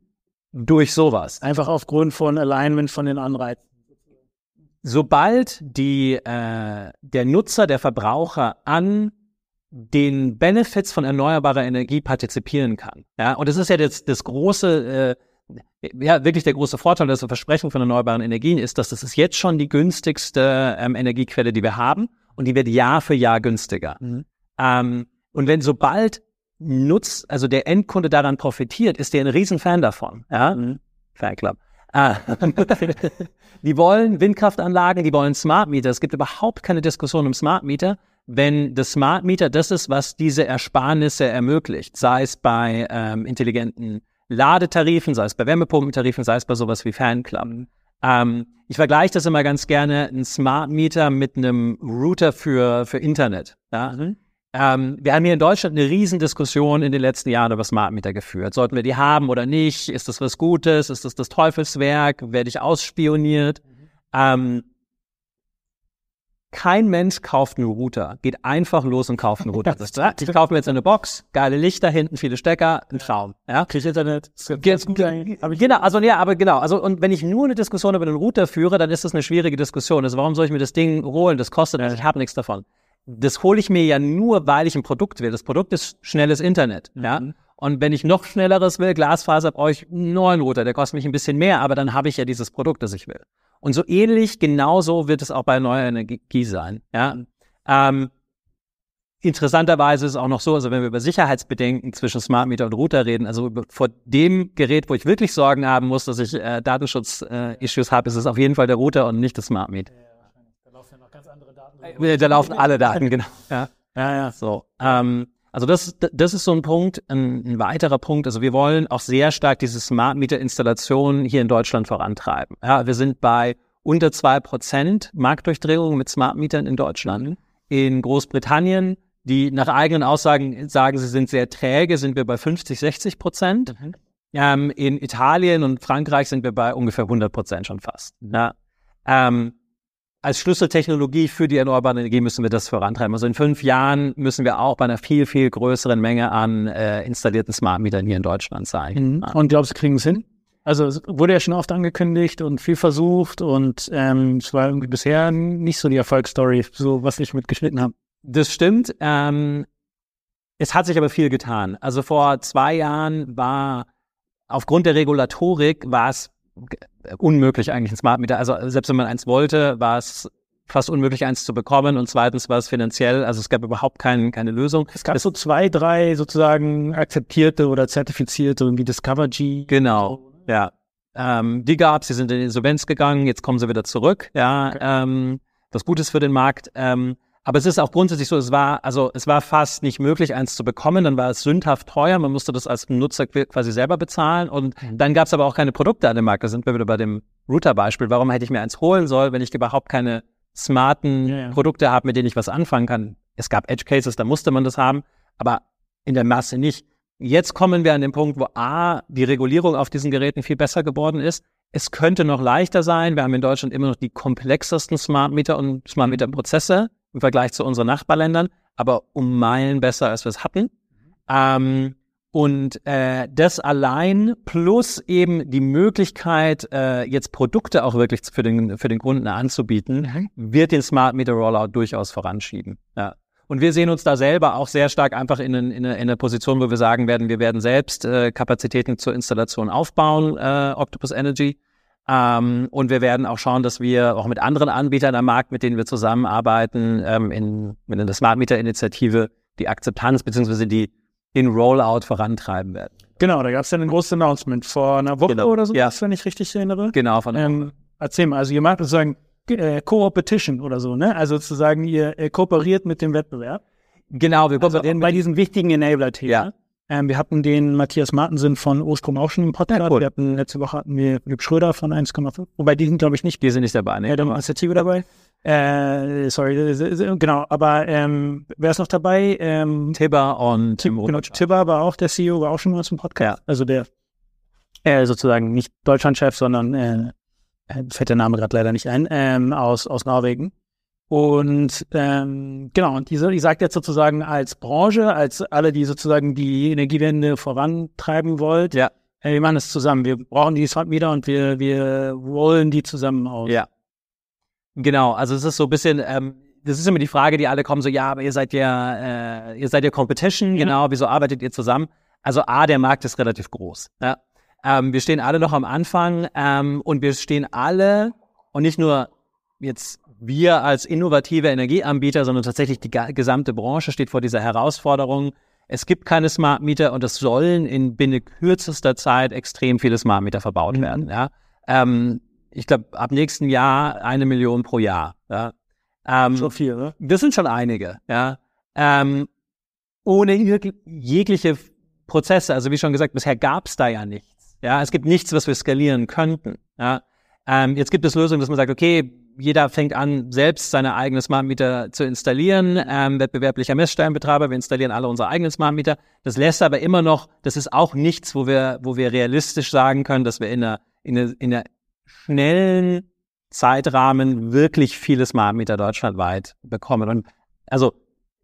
durch sowas. Einfach aufgrund von Alignment von den Anreizen sobald die, äh, der Nutzer, der Verbraucher an den Benefits von erneuerbarer Energie partizipieren kann. Ja, und das ist ja das, das große, äh, ja, wirklich der große Vorteil, das Versprechen von erneuerbaren Energien ist, dass das ist jetzt schon die günstigste ähm, Energiequelle, die wir haben und die wird Jahr für Jahr günstiger. Mhm. Ähm, und wenn sobald Nutz, also der Endkunde daran profitiert, ist der ein Riesenfan davon. Ja, mhm. Fanclub. Ah. die wollen Windkraftanlagen, die wollen Smart Meter. Es gibt überhaupt keine Diskussion um Smart Meter wenn das Smart Meter das ist, was diese Ersparnisse ermöglicht, sei es bei ähm, intelligenten Ladetarifen, sei es bei Wärmepumpentarifen, sei es bei sowas wie Fanklappen. Ähm, ich vergleiche das immer ganz gerne, ein Smart Meter mit einem Router für, für Internet. Ja? Mhm. Ähm, wir haben hier in Deutschland eine Riesendiskussion in den letzten Jahren über Smart Meter geführt. Sollten wir die haben oder nicht? Ist das was Gutes? Ist das das Teufelswerk? Werde ich ausspioniert? Mhm. Ähm, kein Mensch kauft einen Router, geht einfach los und kauft einen Router. ich kaufe mir jetzt eine Box, geile Lichter hinten, viele Stecker, ein Traum. Ja, krieg Internet. Genau, also ja, aber genau. Also und wenn ich nur eine Diskussion über den Router führe, dann ist das eine schwierige Diskussion. Also warum soll ich mir das Ding holen? Das kostet, ich habe nichts davon. Das hole ich mir ja nur, weil ich ein Produkt will. Das Produkt ist schnelles Internet. Mhm. Ja. Und wenn ich noch schnelleres will, Glasfaser, brauche ich einen neuen Router. Der kostet mich ein bisschen mehr, aber dann habe ich ja dieses Produkt, das ich will. Und so ähnlich, genauso wird es auch bei neuer Energie sein. Ja? Ähm, interessanterweise ist es auch noch so, also wenn wir über Sicherheitsbedenken zwischen Smart Meter und Router reden, also vor dem Gerät, wo ich wirklich Sorgen haben muss, dass ich äh, Datenschutz-Issues äh, habe, ist es auf jeden Fall der Router und nicht das Smart Meter. Ja, da laufen ja noch ganz andere Daten. Äh, da laufen alle Daten, genau. Ja, ja, ja. So. Ähm, also das, das ist so ein Punkt. Ein, ein, weiterer Punkt, also wir wollen auch sehr stark diese Smart Meter Installation hier in Deutschland vorantreiben. Ja, wir sind bei unter zwei Prozent Marktdurchdringung mit Smart Metern in Deutschland. In Großbritannien, die nach eigenen Aussagen sagen, sie sind sehr träge, sind wir bei 50, 60 Prozent. Mhm. Ähm, in Italien und Frankreich sind wir bei ungefähr 100 Prozent schon fast. Ja. Ähm, als Schlüsseltechnologie für die erneuerbare Energie müssen wir das vorantreiben. Also in fünf Jahren müssen wir auch bei einer viel, viel größeren Menge an äh, installierten Smart Metern hier in Deutschland sein. Mhm. Und glaubst du, kriegen es hin? Also es wurde ja schon oft angekündigt und viel versucht und ähm, es war irgendwie bisher nicht so die Erfolgsstory, so was ich mitgeschnitten habe. Das stimmt. Ähm, es hat sich aber viel getan. Also vor zwei Jahren war aufgrund der Regulatorik war es unmöglich eigentlich ein Smart Meter. Also selbst wenn man eins wollte, war es fast unmöglich, eins zu bekommen und zweitens war es finanziell, also es gab überhaupt kein, keine Lösung. Es gab das, so zwei, drei sozusagen akzeptierte oder zertifizierte wie Discover G. Genau, ja. Ähm, die gab's, die sind in Insolvenz gegangen, jetzt kommen sie wieder zurück, ja. Okay. Ähm, was Gutes für den Markt. Ähm, aber es ist auch grundsätzlich so, es war, also es war fast nicht möglich, eins zu bekommen. Dann war es sündhaft teuer. Man musste das als Nutzer quasi selber bezahlen. Und mhm. dann gab es aber auch keine Produkte an dem Markt. Da sind wir wieder bei dem Router-Beispiel. Warum hätte ich mir eins holen sollen, wenn ich überhaupt keine smarten ja, ja. Produkte habe, mit denen ich was anfangen kann? Es gab Edge Cases, da musste man das haben, aber in der Masse nicht. Jetzt kommen wir an den Punkt, wo A, die Regulierung auf diesen Geräten viel besser geworden ist. Es könnte noch leichter sein. Wir haben in Deutschland immer noch die komplexesten Smart Meter und Smart Meter Prozesse im Vergleich zu unseren Nachbarländern, aber um Meilen besser, als wir es hatten. Ähm, und äh, das allein plus eben die Möglichkeit, äh, jetzt Produkte auch wirklich für den, für den Kunden anzubieten, mhm. wird den Smart Meter Rollout durchaus voranschieben. Ja. Und wir sehen uns da selber auch sehr stark einfach in, in, in einer Position, wo wir sagen werden, wir werden selbst äh, Kapazitäten zur Installation aufbauen, äh, Octopus Energy. Ähm, und wir werden auch schauen, dass wir auch mit anderen Anbietern am Markt, mit denen wir zusammenarbeiten, ähm, in, in der Smart Meter Initiative die Akzeptanz beziehungsweise die den Rollout vorantreiben werden. Genau, da gab es ja ein großes Announcement vor einer Woche genau. oder so, ja. wenn ich richtig erinnere. Genau, von ähm, Erzähl mal, also ihr macht sozusagen äh, Co-Opetition oder so, ne? Also sozusagen ihr äh, kooperiert mit dem Wettbewerb. Genau, wir kooperieren also bei diesem wichtigen Enabler-Thema. Ja. Ähm, wir hatten den Matthias Martensen von Ostrom auch schon im Podcast. Ja, cool. Wir hatten, letzte Woche hatten wir Philipp Schröder von 1,5. Wobei die sind, glaube ich, nicht. Die sind nicht dabei, ne? Ja, der Initiative dabei. Äh, sorry, genau, aber ähm, wer ist noch dabei? Ähm, Tibber und Tim genau, Tibber war auch der CEO, war auch schon mal zum Podcast. Ja. Also der äh, sozusagen nicht Deutschlandchef, sondern äh, äh fällt der Name gerade leider nicht ein, ähm, aus, aus Norwegen. Und ähm, genau, und diese, ich sage jetzt sozusagen als Branche, als alle, die sozusagen die Energiewende vorantreiben wollt, ja. Äh, wir machen es zusammen. Wir brauchen die Smart Meter und wir, wir rollen die zusammen aus. Ja. Genau, also es ist so ein bisschen, ähm, das ist immer die Frage, die alle kommen, so, ja, aber ihr seid ja, äh, ihr seid ja Competition, ja. genau, wieso arbeitet ihr zusammen? Also A, der Markt ist relativ groß. Ja. Ähm, wir stehen alle noch am Anfang ähm, und wir stehen alle, und nicht nur jetzt wir als innovative Energieanbieter, sondern tatsächlich die gesamte Branche steht vor dieser Herausforderung. Es gibt keine Smart Meter und es sollen in binnen kürzester Zeit extrem viele Smart Meter verbaut mhm. werden. Ja. Ähm, ich glaube, ab nächsten Jahr eine Million pro Jahr. Ja. Ähm, so viel, ne? Das sind schon einige, ja. Ähm, ohne jegliche Prozesse, also wie schon gesagt, bisher gab es da ja nichts. Ja, es gibt nichts, was wir skalieren könnten. Ja. Ähm, jetzt gibt es Lösungen, dass man sagt, okay, jeder fängt an, selbst seine eigene Smart Meter zu installieren. Ähm, wettbewerblicher Messstellenbetreiber, wir installieren alle unsere eigenen Smart Meter. Das lässt aber immer noch, das ist auch nichts, wo wir, wo wir realistisch sagen können, dass wir in einer, in einer, in einer schnellen Zeitrahmen wirklich viele Smart Meter deutschlandweit bekommen. Und also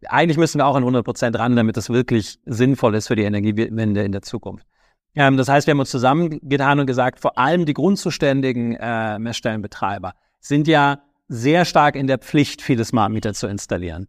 eigentlich müssen wir auch an 100 Prozent ran, damit das wirklich sinnvoll ist für die Energiewende in der Zukunft. Ähm, das heißt, wir haben uns zusammengetan und gesagt, vor allem die grundzuständigen äh, Messstellenbetreiber sind ja sehr stark in der Pflicht, viele Smart Meter zu installieren.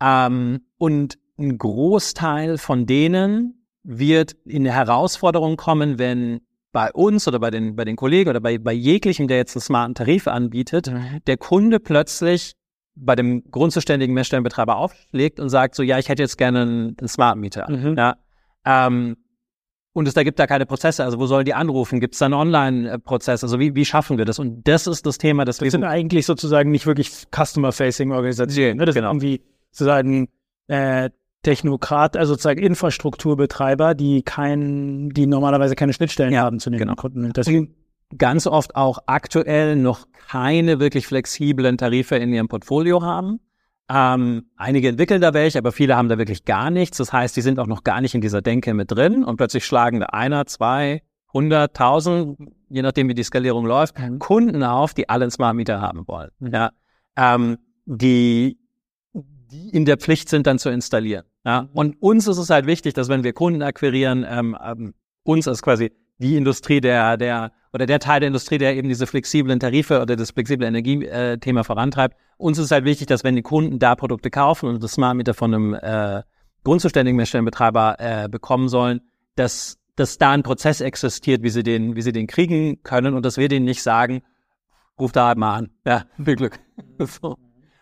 Ähm, und ein Großteil von denen wird in eine Herausforderung kommen, wenn bei uns oder bei den, bei den Kollegen oder bei, bei jeglichem, der jetzt einen smarten Tarif anbietet, mhm. der Kunde plötzlich bei dem grundzuständigen Messstellenbetreiber aufschlägt und sagt so, ja, ich hätte jetzt gerne einen, einen Smart Meter. Mhm. Ja, ähm, und es da gibt da keine Prozesse. Also wo sollen die anrufen? Gibt es da einen Online-Prozess? Also wie, wie schaffen wir das? Und das ist das Thema, das, das wir sind eigentlich sozusagen nicht wirklich Customer-Facing-Organisationen. Ne? Das genau. sind irgendwie sozusagen äh, Technokrat, also sozusagen Infrastrukturbetreiber, die kein, die normalerweise keine Schnittstellen ja, haben zu den genau. Kunden. Deswegen ganz oft auch aktuell noch keine wirklich flexiblen Tarife in ihrem Portfolio haben. Ähm, einige entwickeln da welche, aber viele haben da wirklich gar nichts. Das heißt, die sind auch noch gar nicht in dieser Denke mit drin und plötzlich schlagen da einer, zwei, hunderttausend, je nachdem wie die Skalierung läuft, mhm. Kunden auf, die alle einen Smart Meter haben wollen. Mhm. Ja, ähm, die, die in der Pflicht sind, dann zu installieren. Ja, und uns ist es halt wichtig, dass wenn wir Kunden akquirieren, ähm, ähm, uns als quasi die Industrie der, der oder der Teil der Industrie, der eben diese flexiblen Tarife oder das flexible Energiethema vorantreibt. Uns ist halt wichtig, dass wenn die Kunden da Produkte kaufen und das Smart Meter von einem äh, grundzuständigen Messstellenbetreiber äh, bekommen sollen, dass, dass da ein Prozess existiert, wie sie den, wie sie den kriegen können und dass wir denen nicht sagen, ruf da halt mal an. Ja, viel Glück. so.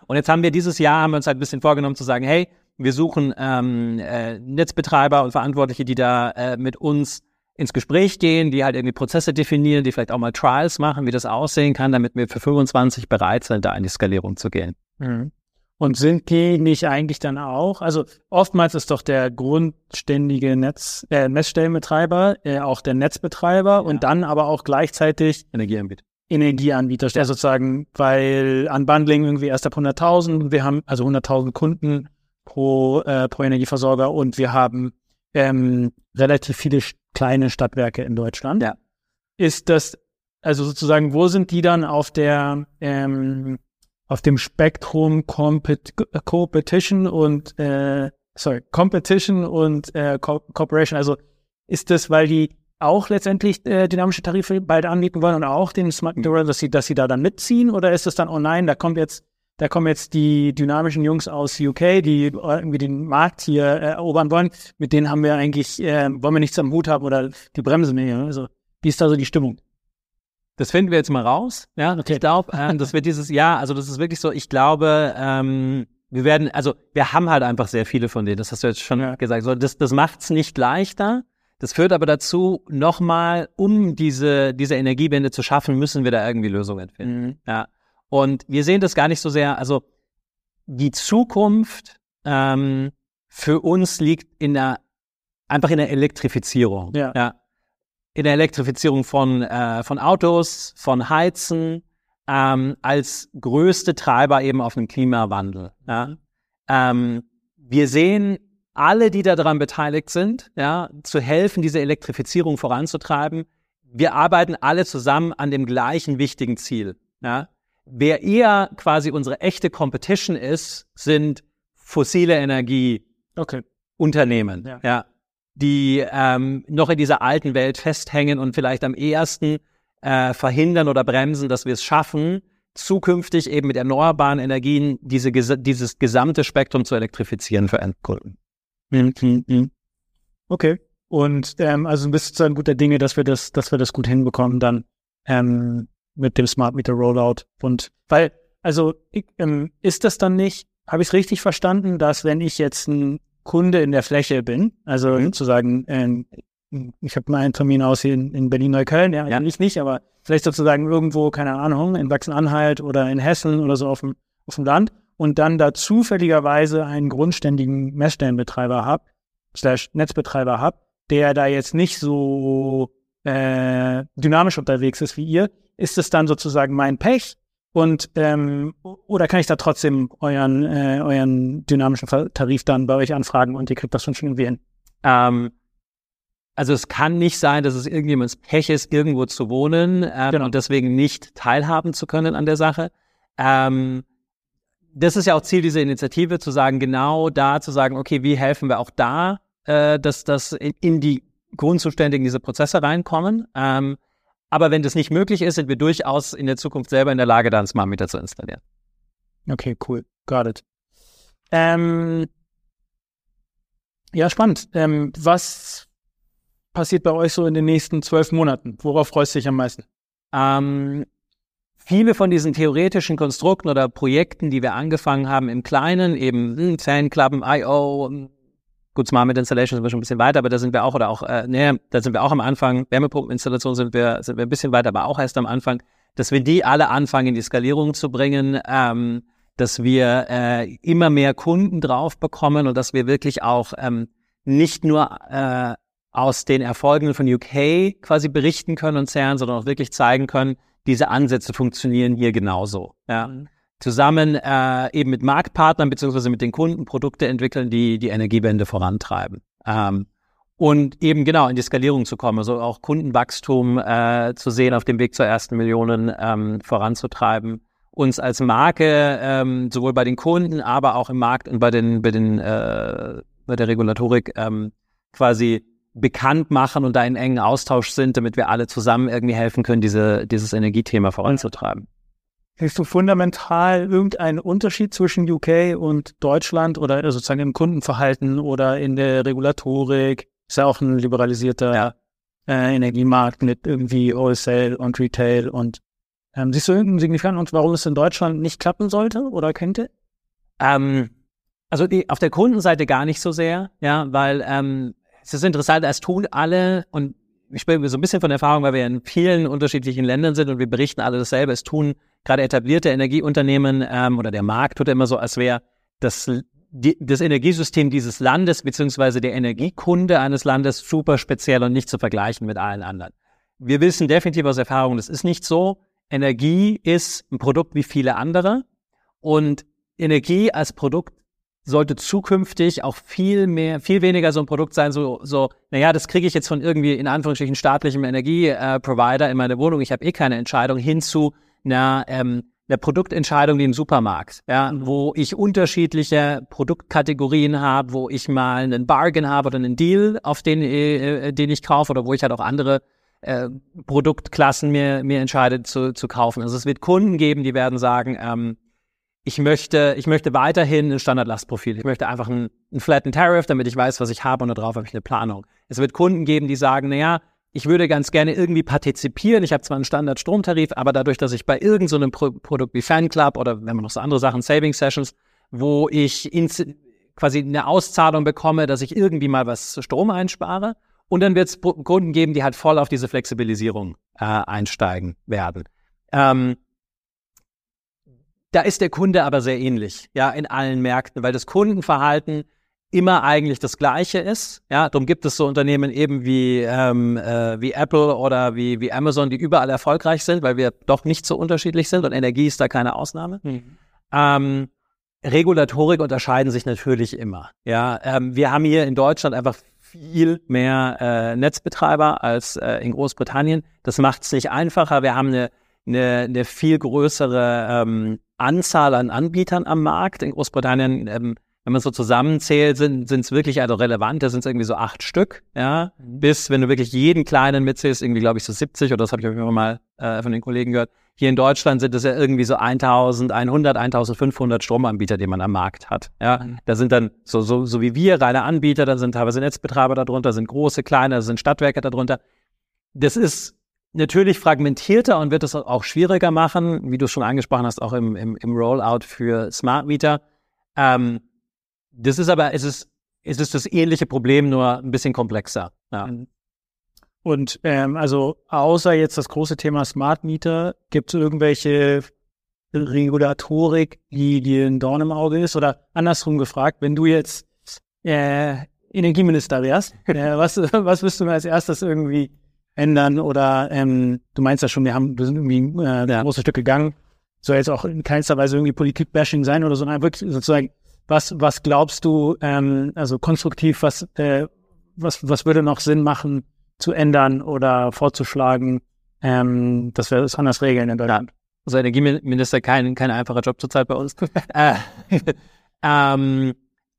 Und jetzt haben wir dieses Jahr, haben wir uns halt ein bisschen vorgenommen zu sagen, hey, wir suchen ähm, äh, Netzbetreiber und Verantwortliche, die da äh, mit uns ins Gespräch gehen, die halt irgendwie Prozesse definieren, die vielleicht auch mal Trials machen, wie das aussehen kann, damit wir für 25 bereit sind, da in die Skalierung zu gehen. Mhm. Und sind die nicht eigentlich dann auch, also oftmals ist doch der grundständige Netz, äh, Messstellenbetreiber äh, auch der Netzbetreiber ja. und dann aber auch gleichzeitig Energieanbieter. Energieanbieter, ja. sozusagen, weil Unbundling irgendwie erst ab 100.000, wir haben also 100.000 Kunden pro, äh, pro Energieversorger und wir haben ähm, relativ viele kleine Stadtwerke in Deutschland. Ja. Ist das, also sozusagen, wo sind die dann auf der, ähm, auf dem Spektrum Compet Competition und äh, sorry, Competition und äh, Co Cooperation. Also ist das, weil die auch letztendlich äh, dynamische Tarife bald anbieten wollen und auch den Smart Meter, dass sie, dass sie da dann mitziehen? Oder ist es dann, oh nein, da kommt jetzt, da kommen jetzt die dynamischen Jungs aus UK, die irgendwie den Markt hier äh, erobern wollen. Mit denen haben wir eigentlich, äh, wollen wir nichts am Hut haben oder die bremsen wir. Also wie ist da so die Stimmung? Das finden wir jetzt mal raus. Ja, okay. ich glaube, äh, das wird dieses Jahr, also das ist wirklich so, ich glaube, ähm, wir werden, also wir haben halt einfach sehr viele von denen, das hast du jetzt schon ja. gesagt. So, das, das macht's nicht leichter. Das führt aber dazu, nochmal, um diese, diese Energiewende zu schaffen, müssen wir da irgendwie Lösungen finden. Mhm. Ja. Und wir sehen das gar nicht so sehr, also die Zukunft ähm, für uns liegt in der, einfach in der Elektrifizierung. Ja. ja in der Elektrifizierung von, äh, von Autos, von Heizen, ähm, als größte Treiber eben auf den Klimawandel. Ja? Ähm, wir sehen alle, die daran beteiligt sind, ja, zu helfen, diese Elektrifizierung voranzutreiben. Wir arbeiten alle zusammen an dem gleichen wichtigen Ziel. Ja? Wer eher quasi unsere echte Competition ist, sind fossile Energieunternehmen. Okay. Ja. ja die ähm, noch in dieser alten Welt festhängen und vielleicht am ehesten äh, verhindern oder bremsen, dass wir es schaffen, zukünftig eben mit erneuerbaren Energien diese, dieses gesamte Spektrum zu elektrifizieren für Endkunden. Mhm, mhm. Okay. Und ähm, also ein bisschen ein guter Dinge, dass wir das, dass wir das gut hinbekommen dann ähm, mit dem Smart Meter Rollout. Und weil, also ich, ähm, ist das dann nicht, habe ich es richtig verstanden, dass wenn ich jetzt ein Kunde in der Fläche bin. Also mhm. sozusagen, äh, ich habe mal einen Termin aus hier in, in Berlin-Neukölln, ja, ja, ich nicht, aber vielleicht sozusagen irgendwo, keine Ahnung, in Sachsen-Anhalt oder in Hessen oder so auf dem, auf dem Land und dann da zufälligerweise einen grundständigen Messstellenbetreiber habe, slash Netzbetreiber habe, der da jetzt nicht so äh, dynamisch unterwegs ist wie ihr, ist es dann sozusagen mein Pech und ähm, oder kann ich da trotzdem euren, äh, euren dynamischen Tarif dann bei euch anfragen und ihr kriegt das schon schon irgendwie hin? Ähm, also es kann nicht sein, dass es irgendjemands Pech ist, irgendwo zu wohnen ähm, genau. und deswegen nicht teilhaben zu können an der Sache. Ähm, das ist ja auch Ziel dieser Initiative, zu sagen, genau da zu sagen, okay, wie helfen wir auch da, äh, dass das in, in die Grundzustände in diese Prozesse reinkommen. Ähm, aber wenn das nicht möglich ist, sind wir durchaus in der Zukunft selber in der Lage, da einen Smart Meter zu installieren. Okay, cool. Got it. Ähm, ja, spannend. Ähm, was passiert bei euch so in den nächsten zwölf Monaten? Worauf freust du dich am meisten? Ähm, viele von diesen theoretischen Konstrukten oder Projekten, die wir angefangen haben im Kleinen, eben hm, Fanklappen, I.O., Gut, Smart mit Installation sind wir schon ein bisschen weiter, aber da sind wir auch, oder auch, äh, nee, da sind wir auch am Anfang. Wärmepumpeninstallation sind wir, sind wir ein bisschen weiter, aber auch erst am Anfang, dass wir die alle anfangen, in die Skalierung zu bringen, ähm, dass wir äh, immer mehr Kunden drauf bekommen und dass wir wirklich auch ähm, nicht nur äh, aus den Erfolgen von UK quasi berichten können und zerren, sondern auch wirklich zeigen können, diese Ansätze funktionieren hier genauso. Ja. Mhm zusammen äh, eben mit Marktpartnern beziehungsweise mit den Kunden Produkte entwickeln, die die Energiewende vorantreiben. Ähm, und eben genau in die Skalierung zu kommen, also auch Kundenwachstum äh, zu sehen, auf dem Weg zur ersten Millionen ähm, voranzutreiben, uns als Marke ähm, sowohl bei den Kunden, aber auch im Markt und bei den bei den äh, bei der Regulatorik ähm, quasi bekannt machen und da in engen Austausch sind, damit wir alle zusammen irgendwie helfen können, diese dieses Energiethema voranzutreiben. Siehst du fundamental irgendeinen Unterschied zwischen UK und Deutschland oder sozusagen im Kundenverhalten oder in der Regulatorik? Ist ja auch ein liberalisierter ja. äh, Energiemarkt mit irgendwie Wholesale und Retail und ähm, siehst du irgendeinen signifikanten und warum es in Deutschland nicht klappen sollte oder könnte? Ähm, also die, auf der Kundenseite gar nicht so sehr, ja, weil ähm, es ist interessant, es tun alle und ich spreche so ein bisschen von Erfahrung, weil wir in vielen unterschiedlichen Ländern sind und wir berichten alle dasselbe. Es tun gerade etablierte Energieunternehmen ähm, oder der Markt tut immer so, als wäre das, die, das Energiesystem dieses Landes beziehungsweise der Energiekunde eines Landes super speziell und nicht zu vergleichen mit allen anderen. Wir wissen definitiv aus Erfahrung, das ist nicht so. Energie ist ein Produkt wie viele andere und Energie als Produkt sollte zukünftig auch viel mehr, viel weniger so ein Produkt sein, so, so, naja, das kriege ich jetzt von irgendwie in Anführungsstrichen staatlichem Energieprovider äh, in meine Wohnung, ich habe eh keine Entscheidung, hin zu einer, ähm, einer Produktentscheidung wie im Supermarkt, ja, wo ich unterschiedliche Produktkategorien habe, wo ich mal einen Bargain habe oder einen Deal, auf den, äh, den ich kaufe oder wo ich halt auch andere äh, Produktklassen mir, mir entscheide zu, zu kaufen. Also es wird Kunden geben, die werden sagen, ähm, ich möchte, ich möchte weiterhin ein Standardlastprofil. Ich möchte einfach einen, einen flatten Tariff, damit ich weiß, was ich habe und darauf habe ich eine Planung. Es wird Kunden geben, die sagen, naja, ich würde ganz gerne irgendwie partizipieren. Ich habe zwar einen Standard-Stromtarif, aber dadurch, dass ich bei irgendeinem so Pro Produkt wie Fanclub oder wenn man noch so andere Sachen, Saving Sessions, wo ich quasi eine Auszahlung bekomme, dass ich irgendwie mal was Strom einspare. Und dann wird es Kunden geben, die halt voll auf diese Flexibilisierung äh, einsteigen werden. Ähm, da ist der Kunde aber sehr ähnlich, ja, in allen Märkten, weil das Kundenverhalten immer eigentlich das gleiche ist. Ja, darum gibt es so Unternehmen eben wie, ähm, äh, wie Apple oder wie, wie Amazon, die überall erfolgreich sind, weil wir doch nicht so unterschiedlich sind und Energie ist da keine Ausnahme. Mhm. Ähm, Regulatorik unterscheiden sich natürlich immer. Ja, ähm, wir haben hier in Deutschland einfach viel mehr äh, Netzbetreiber als äh, in Großbritannien. Das macht es nicht einfacher. Wir haben eine, eine, eine viel größere ähm, Anzahl an Anbietern am Markt. In Großbritannien, ähm, wenn man so zusammenzählt, sind es wirklich also relevant, da sind es irgendwie so acht Stück, ja, mhm. bis, wenn du wirklich jeden kleinen mitzählst, irgendwie, glaube ich, so 70 oder das habe ich auch immer mal äh, von den Kollegen gehört. Hier in Deutschland sind es ja irgendwie so 1100, 1500 Stromanbieter, die man am Markt hat. Ja, mhm. da sind dann so, so, so wie wir reine Anbieter, da sind teilweise Netzbetreiber darunter, sind große, kleine, da sind Stadtwerke darunter. Das ist natürlich fragmentierter und wird es auch schwieriger machen, wie du schon angesprochen hast, auch im, im, im Rollout für Smart Meter. Ähm, das ist aber, es ist, es ist das ähnliche Problem, nur ein bisschen komplexer. Ja. Mhm. Und ähm, also außer jetzt das große Thema Smart Meter, gibt es irgendwelche Regulatorik, die dir ein Dorn im Auge ist? Oder andersrum gefragt, wenn du jetzt äh, Energieminister wärst, äh, was, was wirst du als erstes irgendwie ändern oder ähm, du meinst ja schon, wir haben, wir sind irgendwie äh, ja. große Stück gegangen. Soll jetzt auch in keinster Weise irgendwie Politik-Bashing sein oder so, nein, wirklich sozusagen, was, was glaubst du, ähm, also konstruktiv, was, äh, was, was würde noch Sinn machen zu ändern oder vorzuschlagen, ähm, dass wir das anders regeln in Deutschland? Ja. Also Energieminister kein, kein einfacher Job zurzeit bei uns. äh, ähm,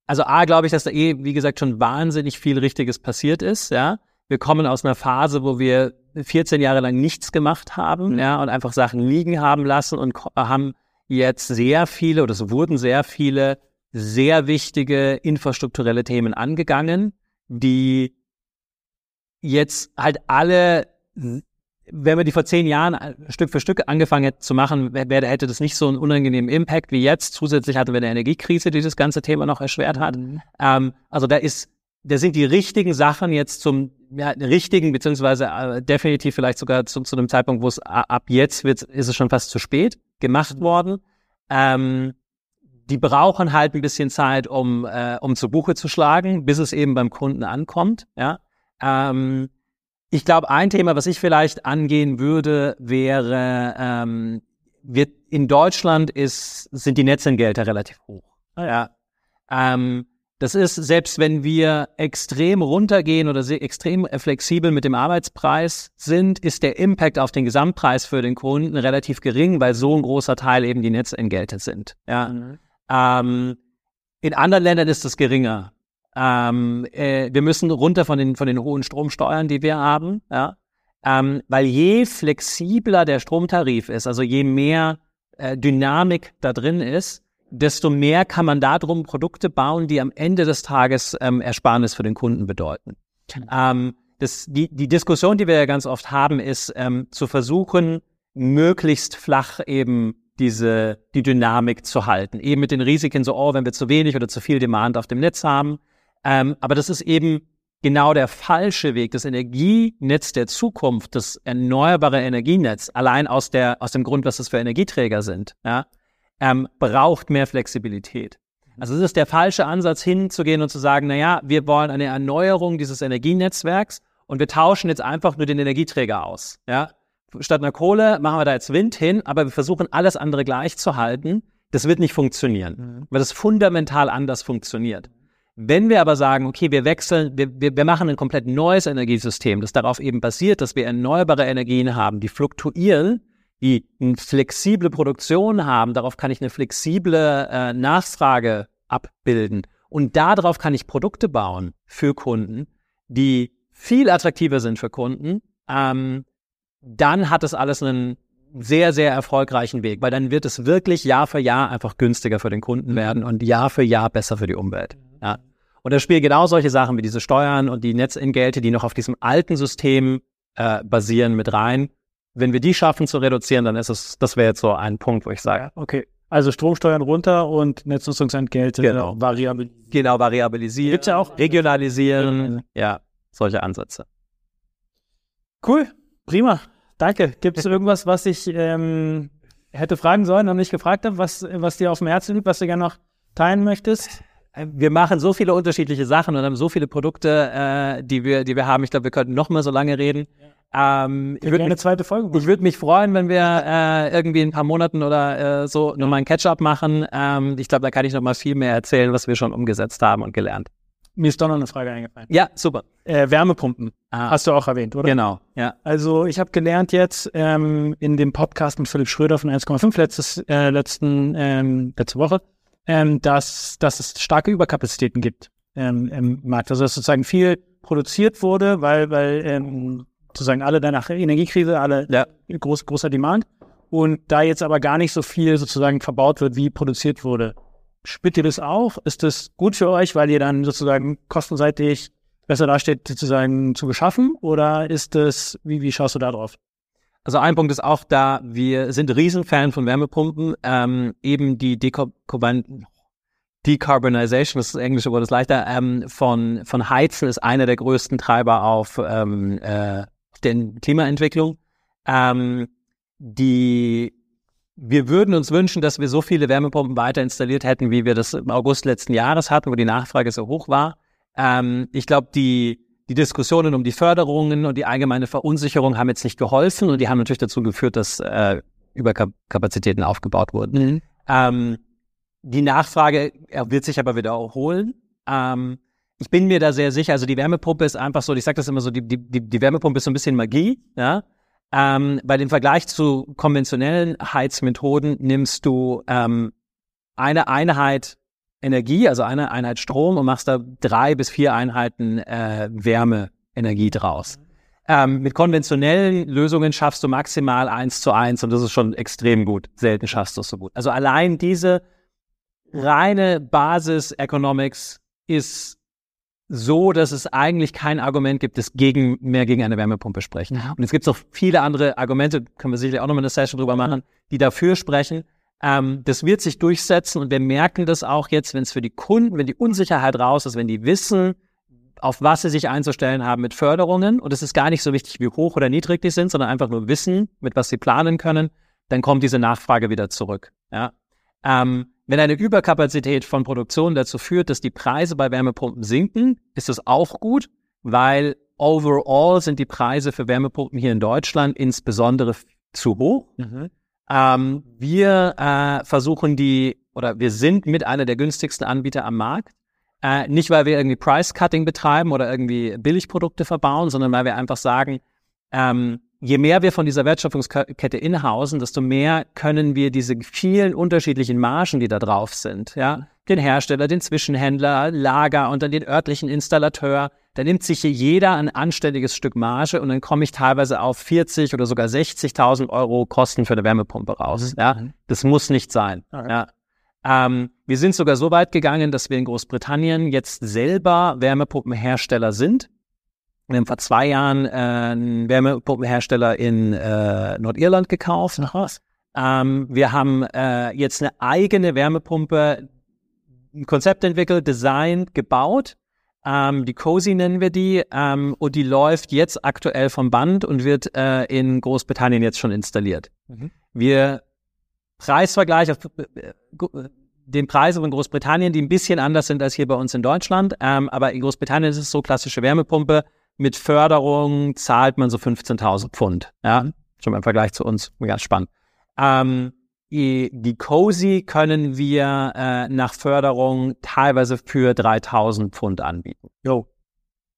also A, glaube ich, dass da eh, wie gesagt, schon wahnsinnig viel Richtiges passiert ist, ja wir kommen aus einer Phase, wo wir 14 Jahre lang nichts gemacht haben, mhm. ja, und einfach Sachen liegen haben lassen und haben jetzt sehr viele oder es wurden sehr viele sehr wichtige infrastrukturelle Themen angegangen, die jetzt halt alle, wenn man die vor zehn Jahren äh, Stück für Stück angefangen hätte zu machen, wäre, hätte das nicht so einen unangenehmen Impact wie jetzt. Zusätzlich hatten wir eine Energiekrise, die das ganze Thema noch erschwert hat. Mhm. Ähm, also da ist da sind die richtigen Sachen jetzt zum ja, richtigen, beziehungsweise äh, definitiv vielleicht sogar zu, zu einem Zeitpunkt, wo es ab jetzt wird, ist es schon fast zu spät gemacht mhm. worden. Ähm, die brauchen halt ein bisschen Zeit, um, äh, um zu Buche zu schlagen, bis es eben beim Kunden ankommt. Ja. Ähm, ich glaube, ein Thema, was ich vielleicht angehen würde, wäre, ähm, wird in Deutschland ist, sind die Netzentgelte relativ hoch. Ja. Ähm, das ist, selbst wenn wir extrem runtergehen oder extrem flexibel mit dem Arbeitspreis sind, ist der Impact auf den Gesamtpreis für den Kunden relativ gering, weil so ein großer Teil eben die Netzentgelte sind. Ja. Mhm. Ähm, in anderen Ländern ist es geringer. Ähm, äh, wir müssen runter von den, von den hohen Stromsteuern, die wir haben, ja. Ähm, weil je flexibler der Stromtarif ist, also je mehr äh, Dynamik da drin ist, desto mehr kann man darum Produkte bauen, die am Ende des Tages ähm, Ersparnis für den Kunden bedeuten. Ähm, das, die, die Diskussion, die wir ja ganz oft haben, ist ähm, zu versuchen, möglichst flach eben diese, die Dynamik zu halten. Eben mit den Risiken so, oh, wenn wir zu wenig oder zu viel Demand auf dem Netz haben. Ähm, aber das ist eben genau der falsche Weg. Das Energienetz der Zukunft, das erneuerbare Energienetz, allein aus der, aus dem Grund, was das für Energieträger sind, ja, ähm, braucht mehr Flexibilität. Also es ist der falsche Ansatz hinzugehen und zu sagen, na ja, wir wollen eine Erneuerung dieses Energienetzwerks und wir tauschen jetzt einfach nur den Energieträger aus, ja. Statt einer Kohle machen wir da jetzt Wind hin, aber wir versuchen alles andere gleich zu halten. Das wird nicht funktionieren, mhm. weil das fundamental anders funktioniert. Wenn wir aber sagen, okay, wir wechseln, wir, wir, wir machen ein komplett neues Energiesystem, das darauf eben basiert, dass wir erneuerbare Energien haben, die fluktuieren, die eine flexible Produktion haben, darauf kann ich eine flexible äh, Nachfrage abbilden. Und darauf kann ich Produkte bauen für Kunden, die viel attraktiver sind für Kunden, ähm, dann hat es alles einen sehr, sehr erfolgreichen Weg, weil dann wird es wirklich Jahr für Jahr einfach günstiger für den Kunden werden und Jahr für Jahr besser für die Umwelt. Ja. Und da spielen genau solche Sachen wie diese Steuern und die Netzentgelte, die noch auf diesem alten System äh, basieren, mit rein. Wenn wir die schaffen zu reduzieren, dann ist es, das wäre jetzt so ein Punkt, wo ich sage. Okay. Also Stromsteuern runter und Netznutzungsentgelte genau. variabilisieren. Genau, variabilisieren. Gibt's ja auch. Regionalisieren. Ja, solche Ansätze. Cool. Prima. Danke. Gibt es irgendwas, was ich ähm, hätte fragen sollen und nicht gefragt habe, was, was dir auf dem Herzen liegt, was du gerne noch teilen möchtest? Äh, wir machen so viele unterschiedliche Sachen und haben so viele Produkte, äh, die wir, die wir haben. Ich glaube, wir könnten noch mal so lange reden. Ähm, ich würde eine zweite Folge machen. Ich würde mich freuen, wenn wir äh, irgendwie in ein paar Monaten oder äh, so nochmal ein Catch-up machen. Ähm, ich glaube, da kann ich noch mal viel mehr erzählen, was wir schon umgesetzt haben und gelernt. Mir ist doch noch eine Frage eingefallen. Ja, super. Äh, Wärmepumpen ah. hast du auch erwähnt, oder? Genau, ja. Also ich habe gelernt jetzt ähm, in dem Podcast mit Philipp Schröder von 1,5 letztes, äh, letzten, ähm, letzte Woche, ähm, dass, dass es starke Überkapazitäten gibt ähm, im Markt. Also dass sozusagen viel produziert wurde, weil, weil ähm, sozusagen alle danach Energiekrise, alle ja. groß, großer Demand und da jetzt aber gar nicht so viel sozusagen verbaut wird, wie produziert wurde. Spürt ihr das auch? Ist das gut für euch, weil ihr dann sozusagen kostenseitig besser dasteht, sozusagen zu beschaffen? Oder ist das, wie, wie schaust du da drauf? Also ein Punkt ist auch da, wir sind Riesenfan von Wärmepumpen. Ähm, eben die Decarbonization, das ist das englische Wort, ist leichter, ähm, von, von Heizen ist einer der größten Treiber auf ähm, äh, den Klimaentwicklung. Ähm, die wir würden uns wünschen, dass wir so viele Wärmepumpen weiter installiert hätten, wie wir das im August letzten Jahres hatten, wo die Nachfrage so hoch war. Ähm, ich glaube, die, die Diskussionen um die Förderungen und die allgemeine Verunsicherung haben jetzt nicht geholfen und die haben natürlich dazu geführt, dass äh, Überkapazitäten aufgebaut wurden. Mhm. Ähm, die Nachfrage wird sich aber wieder erholen. Ähm, ich bin mir da sehr sicher. Also die Wärmepumpe ist einfach so, ich sage das immer so, die, die, die Wärmepumpe ist so ein bisschen Magie, ja. Ähm, bei dem Vergleich zu konventionellen Heizmethoden nimmst du ähm, eine Einheit Energie, also eine Einheit Strom und machst da drei bis vier Einheiten äh, Wärmeenergie draus. Ähm, mit konventionellen Lösungen schaffst du maximal eins zu eins und das ist schon extrem gut. Selten schaffst du es so gut. Also allein diese reine Basis Economics ist so, dass es eigentlich kein Argument gibt, das gegen, mehr gegen eine Wärmepumpe sprechen. Ja. Und es gibt noch viele andere Argumente, können wir sicherlich auch noch mal eine Session drüber machen, die dafür sprechen. Ähm, das wird sich durchsetzen und wir merken das auch jetzt, wenn es für die Kunden, wenn die Unsicherheit raus ist, wenn die wissen, auf was sie sich einzustellen haben mit Förderungen und es ist gar nicht so wichtig, wie hoch oder niedrig die sind, sondern einfach nur wissen, mit was sie planen können, dann kommt diese Nachfrage wieder zurück. Ja. Ähm, wenn eine Überkapazität von Produktion dazu führt, dass die Preise bei Wärmepumpen sinken, ist das auch gut, weil overall sind die Preise für Wärmepumpen hier in Deutschland insbesondere zu hoch. Mhm. Ähm, wir äh, versuchen die, oder wir sind mit einer der günstigsten Anbieter am Markt. Äh, nicht, weil wir irgendwie Price-Cutting betreiben oder irgendwie Billigprodukte verbauen, sondern weil wir einfach sagen, ähm, je mehr wir von dieser Wertschöpfungskette inhausen, desto mehr können wir diese vielen unterschiedlichen Margen, die da drauf sind, ja, den Hersteller, den Zwischenhändler, Lager und dann den örtlichen Installateur, da nimmt sich hier jeder ein anständiges Stück Marge und dann komme ich teilweise auf 40 oder sogar 60.000 Euro Kosten für eine Wärmepumpe raus. Mhm. Ja, das muss nicht sein. Okay. Ja. Ähm, wir sind sogar so weit gegangen, dass wir in Großbritannien jetzt selber Wärmepumpenhersteller sind. Wir haben vor zwei Jahren äh, einen Wärmepumpenhersteller in äh, Nordirland gekauft. Ach was. Ähm, wir haben äh, jetzt eine eigene Wärmepumpe, ein Konzept entwickelt, designt, gebaut. Ähm, die Cozy nennen wir die ähm, und die läuft jetzt aktuell vom Band und wird äh, in Großbritannien jetzt schon installiert. Mhm. Wir Preisvergleich auf äh, den Preisen von Großbritannien, die ein bisschen anders sind als hier bei uns in Deutschland. Ähm, aber in Großbritannien ist es so klassische Wärmepumpe. Mit Förderung zahlt man so 15.000 Pfund. Ja, schon mal im Vergleich zu uns. Ganz spannend. Ähm, die, die Cozy können wir äh, nach Förderung teilweise für 3.000 Pfund anbieten. Jo.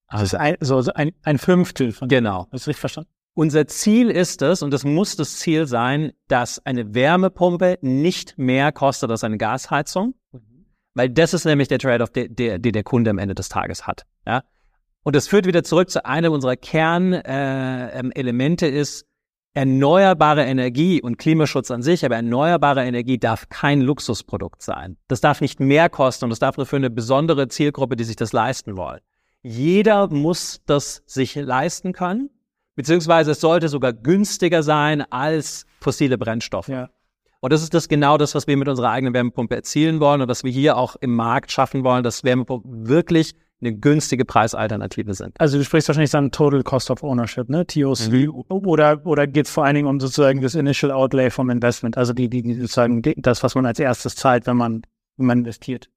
Also ein, so ein, ein Fünftel von. Genau. Hast du richtig verstanden? Unser Ziel ist es, und das muss das Ziel sein, dass eine Wärmepumpe nicht mehr kostet als eine Gasheizung, mhm. weil das ist nämlich der Trade-off, den der, der, der Kunde am Ende des Tages hat. Ja? Und das führt wieder zurück zu einem unserer Kernelemente äh, ist, erneuerbare Energie und Klimaschutz an sich, aber erneuerbare Energie darf kein Luxusprodukt sein. Das darf nicht mehr kosten und das darf nur für eine besondere Zielgruppe, die sich das leisten wollen. Jeder muss das sich leisten können beziehungsweise es sollte sogar günstiger sein als fossile Brennstoffe. Ja. Und das ist das genau das, was wir mit unserer eigenen Wärmepumpe erzielen wollen und was wir hier auch im Markt schaffen wollen, dass Wärmepumpen wirklich eine günstige Preisalternative sind. Also du sprichst wahrscheinlich dann Total Cost of Ownership, ne? TOC. Mhm. Oder, oder geht es vor allen Dingen um sozusagen das Initial Outlay vom Investment, also die, die, die sozusagen das, was man als erstes zahlt, wenn man, wenn man investiert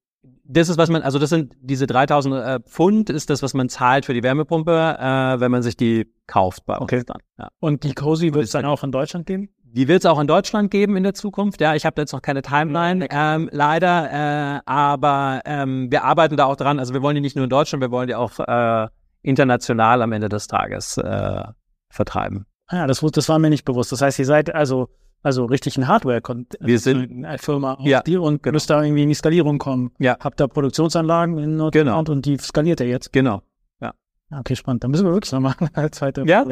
das ist, was man, also das sind diese 3000 äh, Pfund, ist das, was man zahlt für die Wärmepumpe, äh, wenn man sich die kauft bei okay. uns dann. Ja. Und die Cozy wird es dann auch in Deutschland geben? Die wird es auch in Deutschland geben in der Zukunft. Ja, ich habe da jetzt noch keine Timeline, ähm, leider, äh, aber ähm, wir arbeiten da auch dran. Also wir wollen die nicht nur in Deutschland, wir wollen die auch äh, international am Ende des Tages äh, vertreiben. Ah, das, das war mir nicht bewusst. Das heißt, ihr seid also also richtig ein Hardware wir sind eine Firma ja, die und genau. müsst da irgendwie in die Skalierung kommen. Ja. Habt da Produktionsanlagen in Nordrhein genau. und die skaliert er jetzt. Genau. Ja. Okay, spannend. Dann müssen wir wirklich noch machen als zweite. Ja.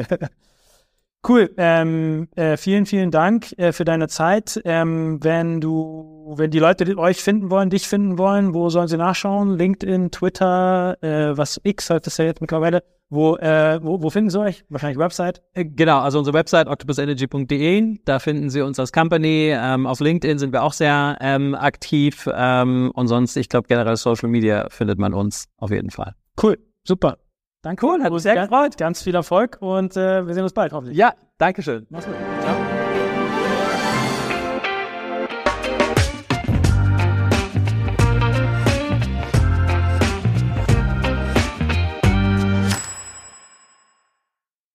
Cool. Ähm, äh, vielen, vielen Dank äh, für deine Zeit. Ähm, wenn du, wenn die Leute euch finden wollen, dich finden wollen, wo sollen sie nachschauen? LinkedIn, Twitter, äh, was X hat das ja jetzt mittlerweile. Wo, äh, wo, wo finden Sie euch? Wahrscheinlich Website? Äh, genau, also unsere Website octopusenergy.de, da finden Sie uns als Company. Ähm, auf LinkedIn sind wir auch sehr ähm, aktiv. Ähm, und sonst, ich glaube, generell Social Media findet man uns auf jeden Fall. Cool, super. Danke. Cool, hat mich sehr gefreut. Ganz viel Erfolg und äh, wir sehen uns bald, hoffentlich. Ja, Dankeschön. Mach's gut.